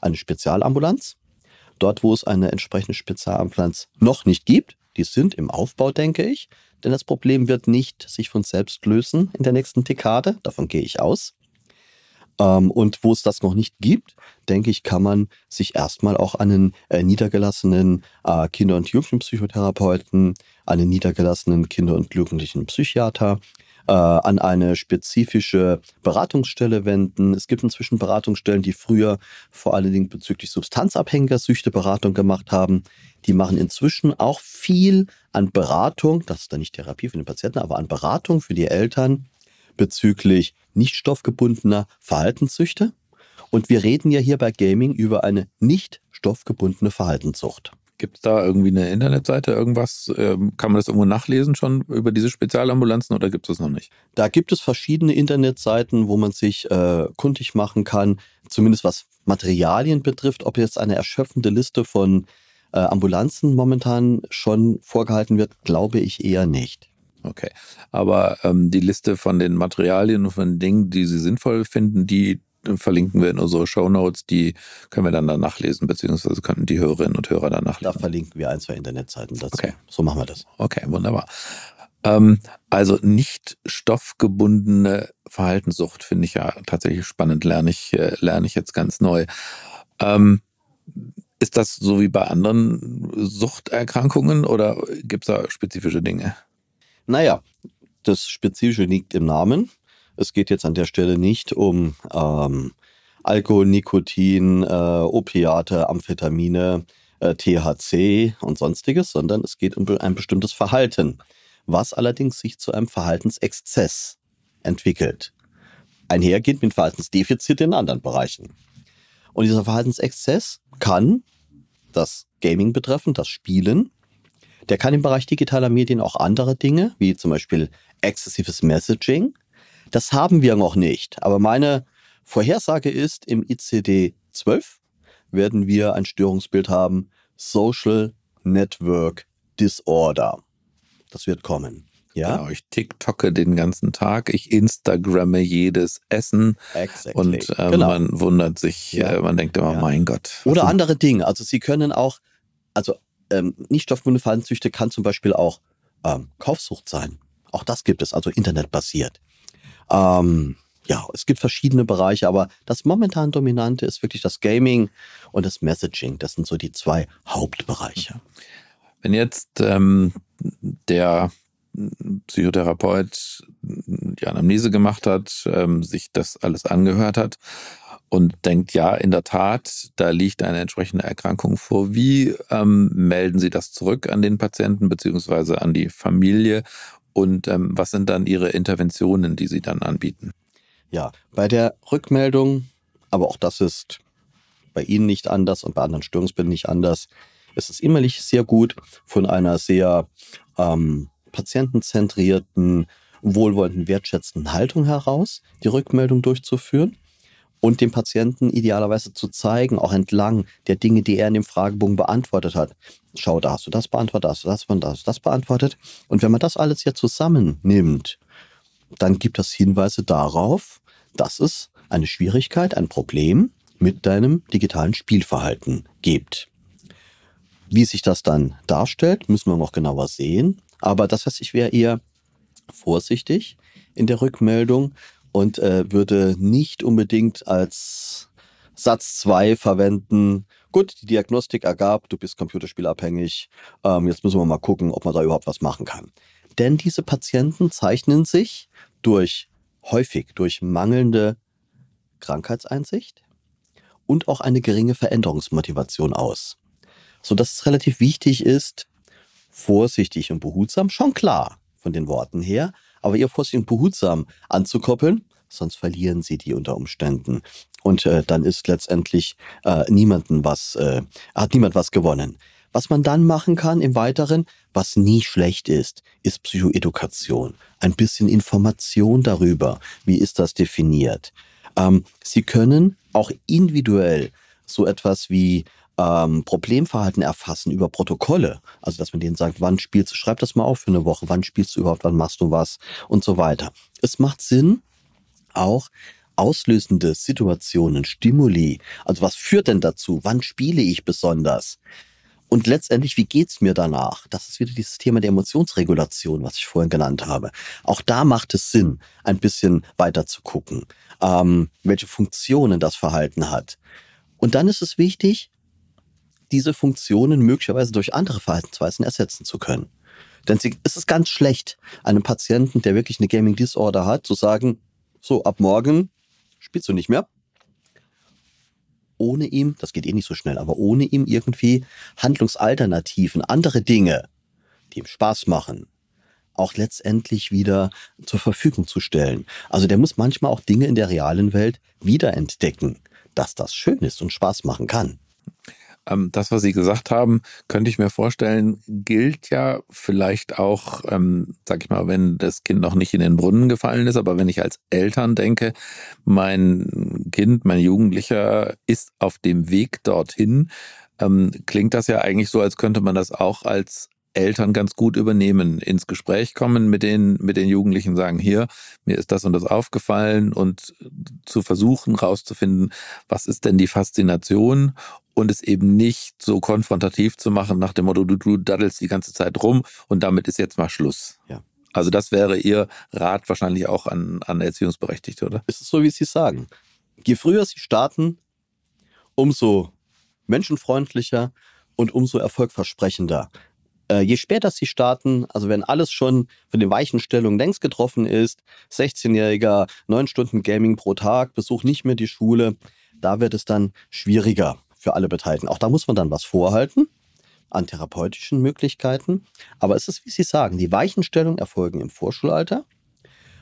eine Spezialambulanz. Dort, wo es eine entsprechende Spezialambulanz noch nicht gibt, die sind im Aufbau, denke ich, denn das Problem wird nicht sich von selbst lösen in der nächsten Dekade, davon gehe ich aus. Ähm, und wo es das noch nicht gibt, denke ich, kann man sich erstmal auch einen äh, niedergelassenen äh, Kinder- und Jugendpsychotherapeuten, einen niedergelassenen Kinder- und Jugendlichen Psychiater äh, an eine spezifische Beratungsstelle wenden. Es gibt inzwischen Beratungsstellen, die früher vor allen Dingen bezüglich substanzabhängiger Süchte Beratung gemacht haben. Die machen inzwischen auch viel an Beratung, das ist dann nicht Therapie für den Patienten, aber an Beratung für die Eltern bezüglich nicht stoffgebundener Verhaltenssüchte. Und wir reden ja hier bei Gaming über eine nicht stoffgebundene Verhaltenssucht. Gibt es da irgendwie eine Internetseite, irgendwas? Ähm, kann man das irgendwo nachlesen schon über diese Spezialambulanzen oder gibt es das noch nicht? Da gibt es verschiedene Internetseiten, wo man sich äh, kundig machen kann, zumindest was Materialien betrifft. Ob jetzt eine erschöpfende Liste von äh, Ambulanzen momentan schon vorgehalten wird, glaube ich eher nicht. Okay, aber ähm, die Liste von den Materialien und von den Dingen, die Sie sinnvoll finden, die verlinken wir in unsere Show Notes. Die können wir dann danach lesen, beziehungsweise könnten die Hörerinnen und Hörer danach lesen. Da verlinken wir ein, zwei Internetseiten dazu. Okay. So machen wir das. Okay, wunderbar. Ähm, also nicht stoffgebundene Verhaltenssucht finde ich ja tatsächlich spannend, lerne ich, äh, lerne ich jetzt ganz neu. Ähm, ist das so wie bei anderen Suchterkrankungen oder gibt es da spezifische Dinge? Naja, das Spezifische liegt im Namen. Es geht jetzt an der Stelle nicht um ähm, Alkohol, Nikotin, äh, Opiate, Amphetamine, äh, THC und sonstiges, sondern es geht um ein bestimmtes Verhalten, was allerdings sich zu einem Verhaltensexzess entwickelt. Einhergeht mit Verhaltensdefizit in anderen Bereichen. Und dieser Verhaltensexzess kann das Gaming betreffen, das Spielen. Der kann im Bereich digitaler Medien auch andere Dinge, wie zum Beispiel exzessives Messaging, das haben wir noch nicht. Aber meine Vorhersage ist, im ICD 12 werden wir ein Störungsbild haben, Social Network Disorder. Das wird kommen. Ja? Genau, ich TikToke den ganzen Tag, ich Instagramme jedes Essen exactly. und äh, genau. man wundert sich, ja. äh, man denkt immer, ja. mein Gott. Oder andere Dinge. Also sie können auch, also ähm, nicht stoffbundene Verhaltenssüchte kann zum Beispiel auch ähm, Kaufsucht sein. Auch das gibt es, also internetbasiert. Ähm, ja, es gibt verschiedene Bereiche, aber das momentan dominante ist wirklich das Gaming und das Messaging. Das sind so die zwei Hauptbereiche. Wenn jetzt ähm, der Psychotherapeut die Anamnese gemacht hat, ähm, sich das alles angehört hat und denkt, ja, in der Tat, da liegt eine entsprechende Erkrankung vor. Wie ähm, melden Sie das zurück an den Patienten beziehungsweise an die Familie? Und ähm, was sind dann Ihre Interventionen, die Sie dann anbieten? Ja, bei der Rückmeldung, aber auch das ist bei Ihnen nicht anders und bei anderen Störungsbildern nicht anders, ist es innerlich sehr gut, von einer sehr ähm, patientenzentrierten, wohlwollenden, wertschätzenden Haltung heraus die Rückmeldung durchzuführen und dem Patienten idealerweise zu zeigen, auch entlang der Dinge, die er in dem Fragebogen beantwortet hat. Schau, da hast du das beantwortet, da hast du das, da hast du das beantwortet. Und wenn man das alles hier zusammennimmt, dann gibt das Hinweise darauf, dass es eine Schwierigkeit, ein Problem mit deinem digitalen Spielverhalten gibt. Wie sich das dann darstellt, müssen wir noch genauer sehen. Aber das heißt, ich wäre eher vorsichtig in der Rückmeldung und äh, würde nicht unbedingt als Satz 2 verwenden. Gut, die Diagnostik ergab, du bist computerspielabhängig. Ähm, jetzt müssen wir mal gucken, ob man da überhaupt was machen kann. Denn diese Patienten zeichnen sich durch häufig durch mangelnde Krankheitseinsicht und auch eine geringe Veränderungsmotivation aus. Sodass es relativ wichtig ist, vorsichtig und behutsam, schon klar von den Worten her, aber ihr und behutsam anzukoppeln, sonst verlieren sie die unter Umständen. Und äh, dann ist letztendlich äh, niemanden was, äh, hat niemand was gewonnen. Was man dann machen kann im Weiteren, was nie schlecht ist, ist Psychoedukation. Ein bisschen Information darüber, wie ist das definiert. Ähm, Sie können auch individuell so etwas wie ähm, Problemverhalten erfassen über Protokolle. Also, dass man denen sagt, wann spielst du, schreib das mal auf für eine Woche, wann spielst du überhaupt, wann machst du was und so weiter. Es macht Sinn, auch auslösende Situationen, Stimuli. Also, was führt denn dazu? Wann spiele ich besonders? Und letztendlich, wie geht's mir danach? Das ist wieder dieses Thema der Emotionsregulation, was ich vorhin genannt habe. Auch da macht es Sinn, ein bisschen weiter zu gucken, ähm, welche Funktionen das Verhalten hat. Und dann ist es wichtig, diese Funktionen möglicherweise durch andere Verhaltensweisen ersetzen zu können. Denn es ist ganz schlecht, einem Patienten, der wirklich eine Gaming Disorder hat, zu sagen, so ab morgen spielst du nicht mehr. Ohne ihm, das geht eh nicht so schnell, aber ohne ihm irgendwie Handlungsalternativen, andere Dinge, die ihm Spaß machen, auch letztendlich wieder zur Verfügung zu stellen. Also der muss manchmal auch Dinge in der realen Welt wiederentdecken, dass das schön ist und Spaß machen kann. Ähm, das, was Sie gesagt haben, könnte ich mir vorstellen, gilt ja vielleicht auch, ähm, sag ich mal, wenn das Kind noch nicht in den Brunnen gefallen ist, aber wenn ich als Eltern denke, mein Kind, mein Jugendlicher ist auf dem Weg dorthin, ähm, klingt das ja eigentlich so, als könnte man das auch als Eltern ganz gut übernehmen, ins Gespräch kommen mit den, mit den Jugendlichen, sagen, hier, mir ist das und das aufgefallen. Und zu versuchen rauszufinden, was ist denn die Faszination und es eben nicht so konfrontativ zu machen nach dem Motto, du, du daddelst die ganze Zeit rum und damit ist jetzt mal Schluss. Ja. Also das wäre Ihr Rat wahrscheinlich auch an, an Erziehungsberechtigte, oder? Es ist so, wie Sie sagen. Je früher Sie starten, umso menschenfreundlicher und umso erfolgversprechender. Äh, je später Sie starten, also wenn alles schon von den Weichenstellungen längst getroffen ist, 16-Jähriger, neun Stunden Gaming pro Tag, Besuch nicht mehr die Schule, da wird es dann schwieriger für alle Beteiligten. Auch da muss man dann was vorhalten an therapeutischen Möglichkeiten. Aber es ist, wie Sie sagen, die Weichenstellungen erfolgen im Vorschulalter.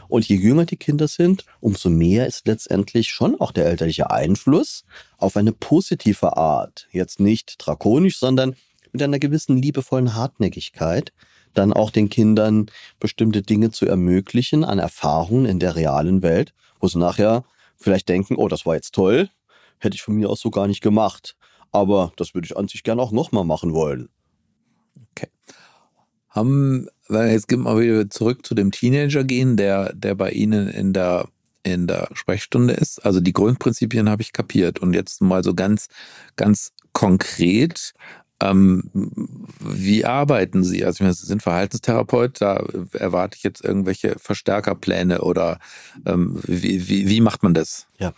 Und je jünger die Kinder sind, umso mehr ist letztendlich schon auch der elterliche Einfluss auf eine positive Art. Jetzt nicht drakonisch, sondern mit einer gewissen liebevollen Hartnäckigkeit, dann auch den Kindern bestimmte Dinge zu ermöglichen an Erfahrungen in der realen Welt, wo sie nachher vielleicht denken, oh, das war jetzt toll, hätte ich von mir aus so gar nicht gemacht. Aber das würde ich an sich gerne auch nochmal machen wollen. Okay. Haben, weil jetzt gehen wir wieder zurück zu dem Teenager gehen, der, der bei Ihnen in der, in der Sprechstunde ist. Also die Grundprinzipien habe ich kapiert. Und jetzt mal so ganz, ganz konkret, Ähm, wie arbeiten Sie? Also, Sie sind Verhaltenstherapeut, da erwarte ich jetzt irgendwelche Verstärkerpläne oder ähm, wie, wie, wie macht man das? Ja,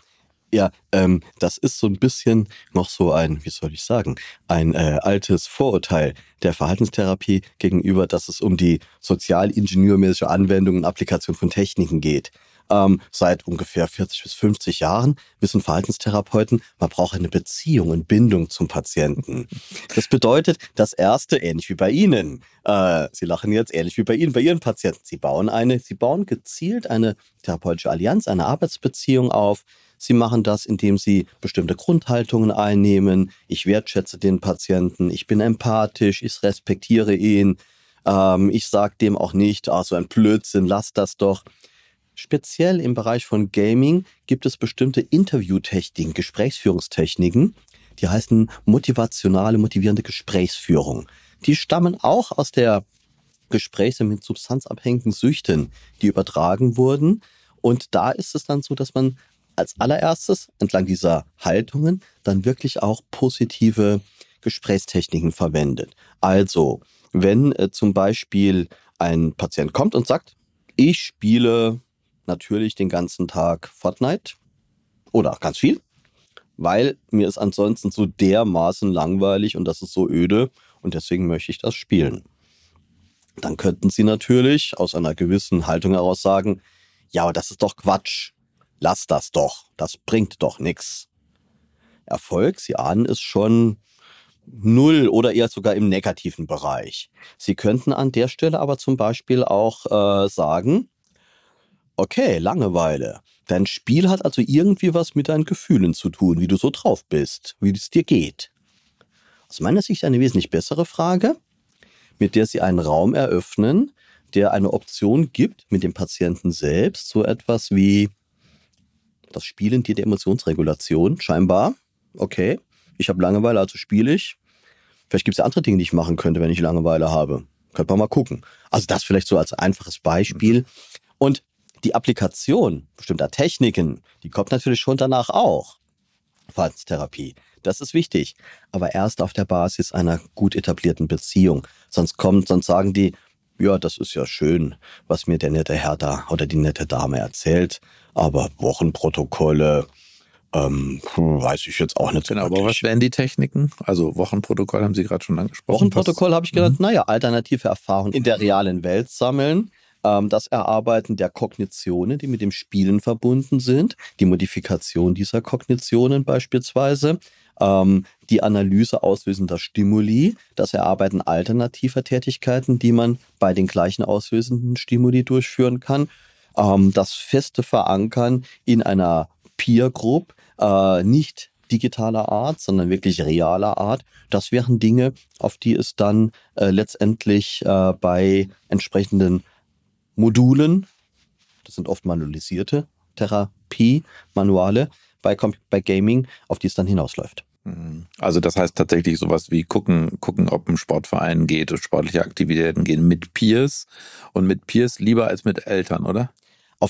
ja, ähm, das ist so ein bisschen noch so ein, wie soll ich sagen, ein äh, altes Vorurteil der Verhaltenstherapie gegenüber, dass es um die sozialingenieurmäßige Anwendung und Applikation von Techniken geht. Ähm, seit ungefähr 40 bis 50 Jahren wissen Verhaltenstherapeuten, man braucht eine Beziehung und Bindung zum Patienten. Das bedeutet, das Erste, ähnlich wie bei Ihnen, äh, Sie lachen jetzt, ähnlich wie bei Ihnen, bei Ihren Patienten, Sie bauen eine, Sie bauen gezielt eine therapeutische Allianz, eine Arbeitsbeziehung auf, Sie machen das, indem sie bestimmte Grundhaltungen einnehmen. Ich wertschätze den Patienten, ich bin empathisch, ich respektiere ihn. Ähm, ich sage dem auch nicht, ah, so ein Blödsinn, lass das doch. Speziell im Bereich von Gaming gibt es bestimmte Interviewtechniken, Gesprächsführungstechniken, die heißen motivationale, motivierende Gesprächsführung. Die stammen auch aus der Gespräche mit substanzabhängigen Süchten, die übertragen wurden. Und da ist es dann so, dass man als allererstes entlang dieser Haltungen dann wirklich auch positive Gesprächstechniken verwendet. Also, wenn äh, zum Beispiel ein Patient kommt und sagt, ich spiele natürlich den ganzen Tag Fortnite oder ganz viel, weil mir ist ansonsten so dermaßen langweilig und das ist so öde und deswegen möchte ich das spielen. Dann könnten Sie natürlich aus einer gewissen Haltung heraus sagen, ja, aber das ist doch Quatsch lass das doch, das bringt doch nichts. Erfolg, Sie ahnen es schon, null oder eher sogar im negativen Bereich. Sie könnten an der Stelle aber zum Beispiel auch äh, sagen, okay, Langeweile. Dein Spiel hat also irgendwie was mit deinen Gefühlen zu tun, wie du so drauf bist, wie es dir geht. Aus meiner Sicht eine wesentlich bessere Frage, mit der Sie einen Raum eröffnen, der eine Option gibt, mit dem Patienten selbst so etwas wie das Spielen dient der Emotionsregulation, scheinbar. Okay, ich habe Langeweile, also spiele ich. Vielleicht gibt es ja andere Dinge, die ich machen könnte, wenn ich Langeweile habe. Könnte man mal gucken. Also das vielleicht so als einfaches Beispiel. Und die Applikation bestimmter Techniken, die kommt natürlich schon danach auch. Verhaltenstherapie. Das ist wichtig. Aber erst auf der Basis einer gut etablierten Beziehung. Sonst kommt, sonst sagen die, ja, das ist ja schön, was mir der nette Herr da oder die nette Dame erzählt. Aber Wochenprotokolle, ähm, weiß ich jetzt auch nicht so Genau, aber was wären die Techniken? Also Wochenprotokoll haben Sie gerade schon angesprochen. Wochenprotokoll habe ich genannt, mhm. naja, alternative Erfahrungen in der realen Welt sammeln. Ähm, das Erarbeiten der Kognitionen, die mit dem Spielen verbunden sind, die Modifikation dieser Kognitionen beispielsweise, ähm, die Analyse auslösender Stimuli, das Erarbeiten alternativer Tätigkeiten, die man bei den gleichen auslösenden Stimuli durchführen kann, ähm, das feste Verankern in einer Peer Group, äh, nicht digitaler Art, sondern wirklich realer Art. Das wären Dinge, auf die es dann äh, letztendlich äh, bei entsprechenden Modulen, das sind oft manualisierte Therapie-Manuale, bei, bei Gaming, auf die es dann hinausläuft. Mhm. Also das heißt tatsächlich sowas wie gucken, gucken, ob ein Sportverein geht und sportliche Aktivitäten gehen mit Peers und mit Peers lieber als mit Eltern, oder?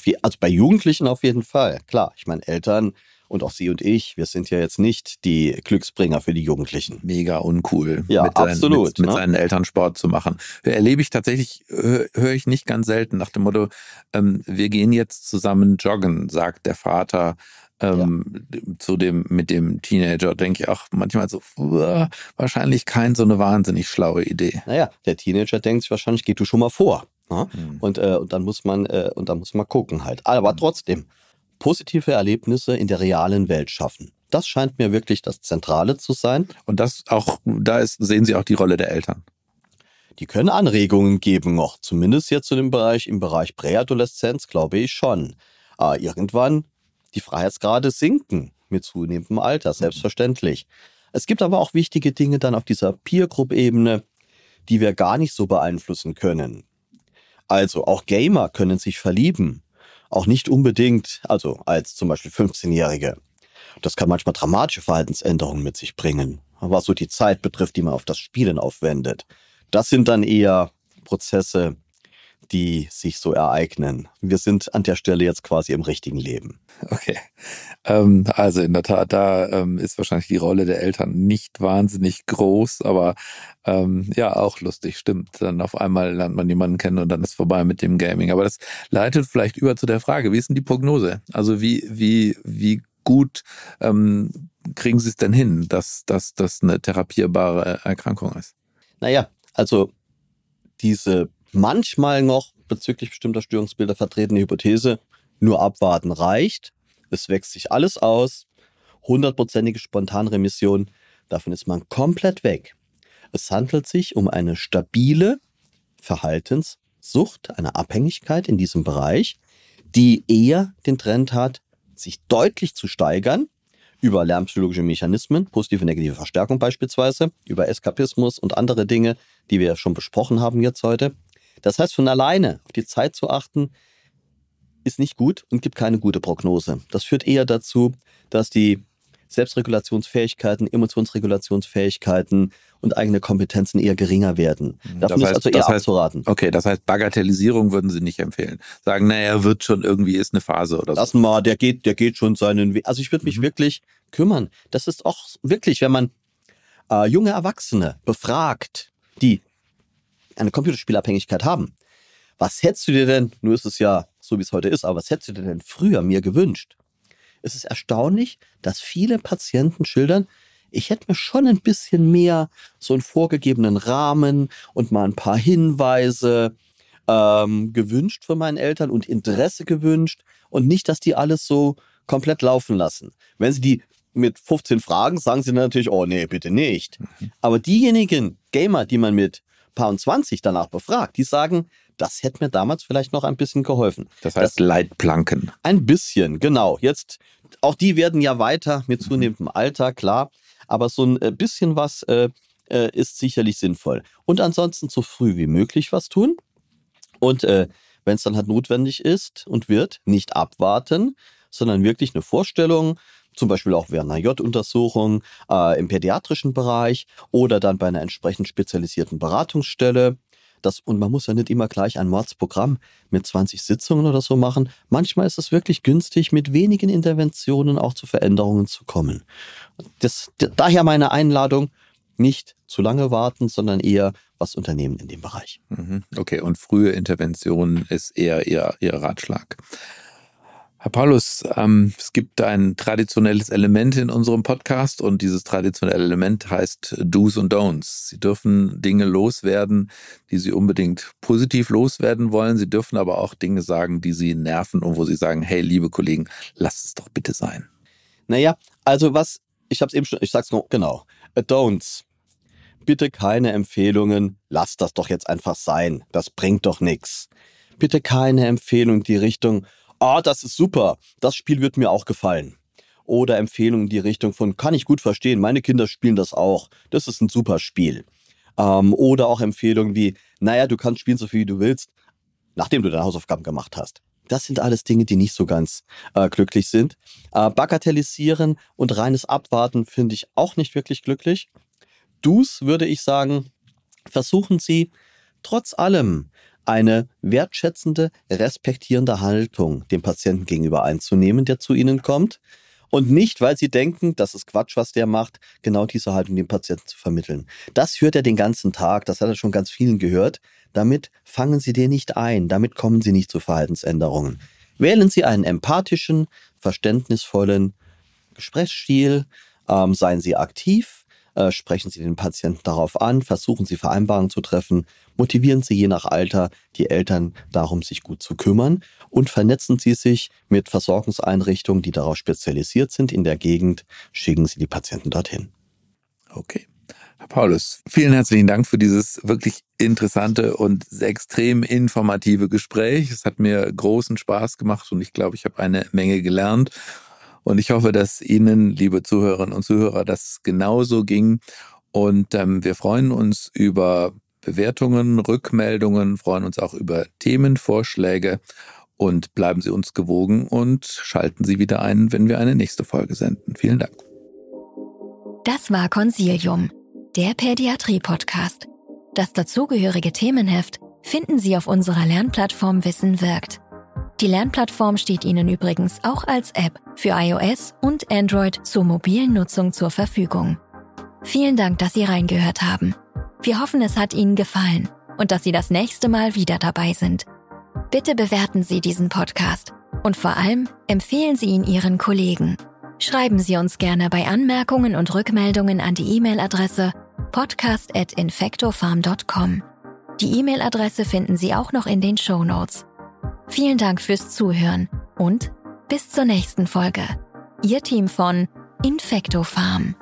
Je, also bei Jugendlichen auf jeden Fall, klar. Ich meine, Eltern und auch Sie und ich, wir sind ja jetzt nicht die Glücksbringer für die Jugendlichen. Mega uncool. Ja, mit absolut. Seinen, mit, mit seinen Eltern Sport zu machen. Erlebe ich tatsächlich, höre hör ich nicht ganz selten nach dem Motto, ähm, wir gehen jetzt zusammen joggen, sagt der Vater ähm, ja. zu dem, mit dem Teenager, denke ich auch manchmal so, uh, wahrscheinlich kein so eine wahnsinnig schlaue Idee. Naja, der Teenager denkt sich wahrscheinlich, geh du schon mal vor. Ne? Mhm. Und, äh, und dann muss man, äh, und dann muss man gucken halt. Aber mhm. trotzdem, positive Erlebnisse in der realen Welt schaffen. Das scheint mir wirklich das Zentrale zu sein. Und das auch, da ist, sehen Sie auch die Rolle der Eltern. Die können Anregungen geben, noch zumindest jetzt zu dem Bereich, im Bereich Präadoleszenz, glaube ich schon. Aber irgendwann die Freiheitsgrade sinken mit zunehmendem Alter, mhm. selbstverständlich. Es gibt aber auch wichtige Dinge dann auf dieser Peer-Group-Ebene, die wir gar nicht so beeinflussen können. Also auch Gamer können sich verlieben. Auch nicht unbedingt, also als zum Beispiel 15-Jährige. Das kann manchmal dramatische Verhaltensänderungen mit sich bringen, was so die Zeit betrifft, die man auf das Spielen aufwendet. Das sind dann eher Prozesse, die sich so ereignen. Wir sind an der Stelle jetzt quasi im richtigen Leben. Okay. Ähm, also in der Tat, da ähm, ist wahrscheinlich die Rolle der Eltern nicht wahnsinnig groß, aber ähm, ja, auch lustig, stimmt. Dann auf einmal lernt man jemanden kennen und dann ist vorbei mit dem Gaming. Aber das leitet vielleicht über zu der Frage, wie ist denn die Prognose? Also wie, wie, wie gut ähm, kriegen Sie es denn hin, dass, dass das eine therapierbare Erkrankung ist? Naja, also diese manchmal noch bezüglich bestimmter Störungsbilder vertretene Hypothese, nur abwarten reicht. Es wächst sich alles aus. Hundertprozentige Spontanremission, davon ist man komplett weg. Es handelt sich um eine stabile Verhaltenssucht, eine Abhängigkeit in diesem Bereich, die eher den Trend hat, sich deutlich zu steigern über lernpsychologische Mechanismen, positive negative Verstärkung beispielsweise, über Eskapismus und andere Dinge, die wir schon besprochen haben jetzt heute. Das heißt, von alleine auf die Zeit zu achten, ist nicht gut und gibt keine gute Prognose. Das führt eher dazu, dass die Selbstregulationsfähigkeiten, Emotionsregulationsfähigkeiten und eigene Kompetenzen eher geringer werden. Mhm. Davon das heißt, ist also eher heißt, abzuraten. Okay, das heißt, Bagatellisierung würden Sie nicht empfehlen. Sagen, naja, wird schon irgendwie, ist eine Phase oder so. Lassen mal, der geht, der geht schon seinen Weg. Also ich würde mich mhm. wirklich kümmern. Das ist auch wirklich, wenn man äh, junge Erwachsene befragt, die eine Computerspielabhängigkeit haben. Was hättest du dir denn, nur ist es ja so, wie es heute ist, aber was hättest du dir denn früher mir gewünscht? Es ist erstaunlich, dass viele Patienten schildern, ich hätte mir schon ein bisschen mehr so einen vorgegebenen Rahmen und mal ein paar Hinweise ähm, gewünscht von meinen Eltern und Interesse gewünscht und nicht, dass die alles so komplett laufen lassen. Wenn sie die mit 15 Fragen sagen sie natürlich, oh nee, bitte nicht. Mhm. Aber diejenigen Gamer, die man mit paar und 20 danach befragt, die sagen, das hätte mir damals vielleicht noch ein bisschen geholfen. Das heißt das, Leitplanken. Ein bisschen, genau. Jetzt, auch die werden ja weiter mit mhm. zunehmendem Alter, klar. Aber so ein äh, bisschen was äh, äh, ist sicherlich sinnvoll. Und ansonsten so früh wie möglich was tun. Und äh, wenn es dann halt notwendig ist und wird, nicht abwarten, sondern wirklich eine Vorstellung, zum Beispiel auch während einer J-Untersuchung äh, im pädiatrischen Bereich oder dann bei einer entsprechend spezialisierten Beratungsstelle. Das, und man muss ja nicht immer gleich ein Mordsprogramm mit 20 Sitzungen oder so machen. Manchmal ist es wirklich günstig, mit wenigen Interventionen auch zu Veränderungen zu kommen. Das, daher meine Einladung, nicht zu lange warten, sondern eher was unternehmen in dem Bereich. Mhm. Okay, und frühe Intervention ist eher Ihr Ratschlag. Herr Paulus, ähm, es gibt ein traditionelles Element in unserem Podcast und dieses traditionelle Element heißt Do's und Don'ts. Sie dürfen Dinge loswerden, die Sie unbedingt positiv loswerden wollen. Sie dürfen aber auch Dinge sagen, die Sie nerven und wo Sie sagen, hey, liebe Kollegen, lasst es doch bitte sein. Naja, also was, ich habe es eben schon, ich sag's noch, genau, Don'ts. Bitte keine Empfehlungen, lasst das doch jetzt einfach sein, das bringt doch nichts. Bitte keine Empfehlung die Richtung, ah, das ist super, das Spiel wird mir auch gefallen. Oder Empfehlungen in die Richtung von, kann ich gut verstehen, meine Kinder spielen das auch, das ist ein super Spiel. Ähm, oder auch Empfehlungen wie, naja, du kannst spielen so viel wie du willst, nachdem du deine Hausaufgaben gemacht hast. Das sind alles Dinge, die nicht so ganz äh, glücklich sind. Äh, bagatellisieren und reines Abwarten finde ich auch nicht wirklich glücklich. Dus würde ich sagen, versuchen Sie trotz allem eine wertschätzende, respektierende Haltung dem Patienten gegenüber einzunehmen, der zu Ihnen kommt. Und nicht, weil Sie denken, das ist Quatsch, was der macht, genau diese Haltung dem Patienten zu vermitteln. Das hört er den ganzen Tag, das hat er schon ganz vielen gehört. Damit fangen Sie den nicht ein, damit kommen Sie nicht zu Verhaltensänderungen. Wählen Sie einen empathischen, verständnisvollen Gesprächsstil, ähm, seien Sie aktiv, äh, sprechen Sie den Patienten darauf an, versuchen Sie Vereinbarungen zu treffen, motivieren Sie je nach Alter die Eltern darum, sich gut zu kümmern und vernetzen Sie sich mit Versorgungseinrichtungen, die darauf spezialisiert sind in der Gegend, schicken Sie die Patienten dorthin. Okay. Herr Paulus, vielen herzlichen Dank für dieses wirklich interessante und extrem informative Gespräch. Es hat mir großen Spaß gemacht und ich glaube, ich habe eine Menge gelernt. Und ich hoffe, dass Ihnen, liebe Zuhörerinnen und Zuhörer, das genauso ging. Und ähm, wir freuen uns über Bewertungen, Rückmeldungen, freuen uns auch über Themenvorschläge und bleiben Sie uns gewogen und schalten Sie wieder ein, wenn wir eine nächste Folge senden. Vielen Dank. Das war Consilium, der Pädiatrie-Podcast. Das dazugehörige Themenheft finden Sie auf unserer Lernplattform Wissen wirkt. Die Lernplattform steht Ihnen übrigens auch als App für iOS und Android zur mobilen Nutzung zur Verfügung. Vielen Dank, dass Sie reingehört haben. Wir hoffen, es hat Ihnen gefallen und dass Sie das nächste Mal wieder dabei sind. Bitte bewerten Sie diesen Podcast und vor allem empfehlen Sie ihn Ihren Kollegen. Schreiben Sie uns gerne bei Anmerkungen und Rückmeldungen an die E-Mail-Adresse podcast.infectofarm.com. Die E-Mail-Adresse finden Sie auch noch in den Show Notes. Vielen Dank fürs Zuhören und bis zur nächsten Folge. Ihr Team von Infecto Farm.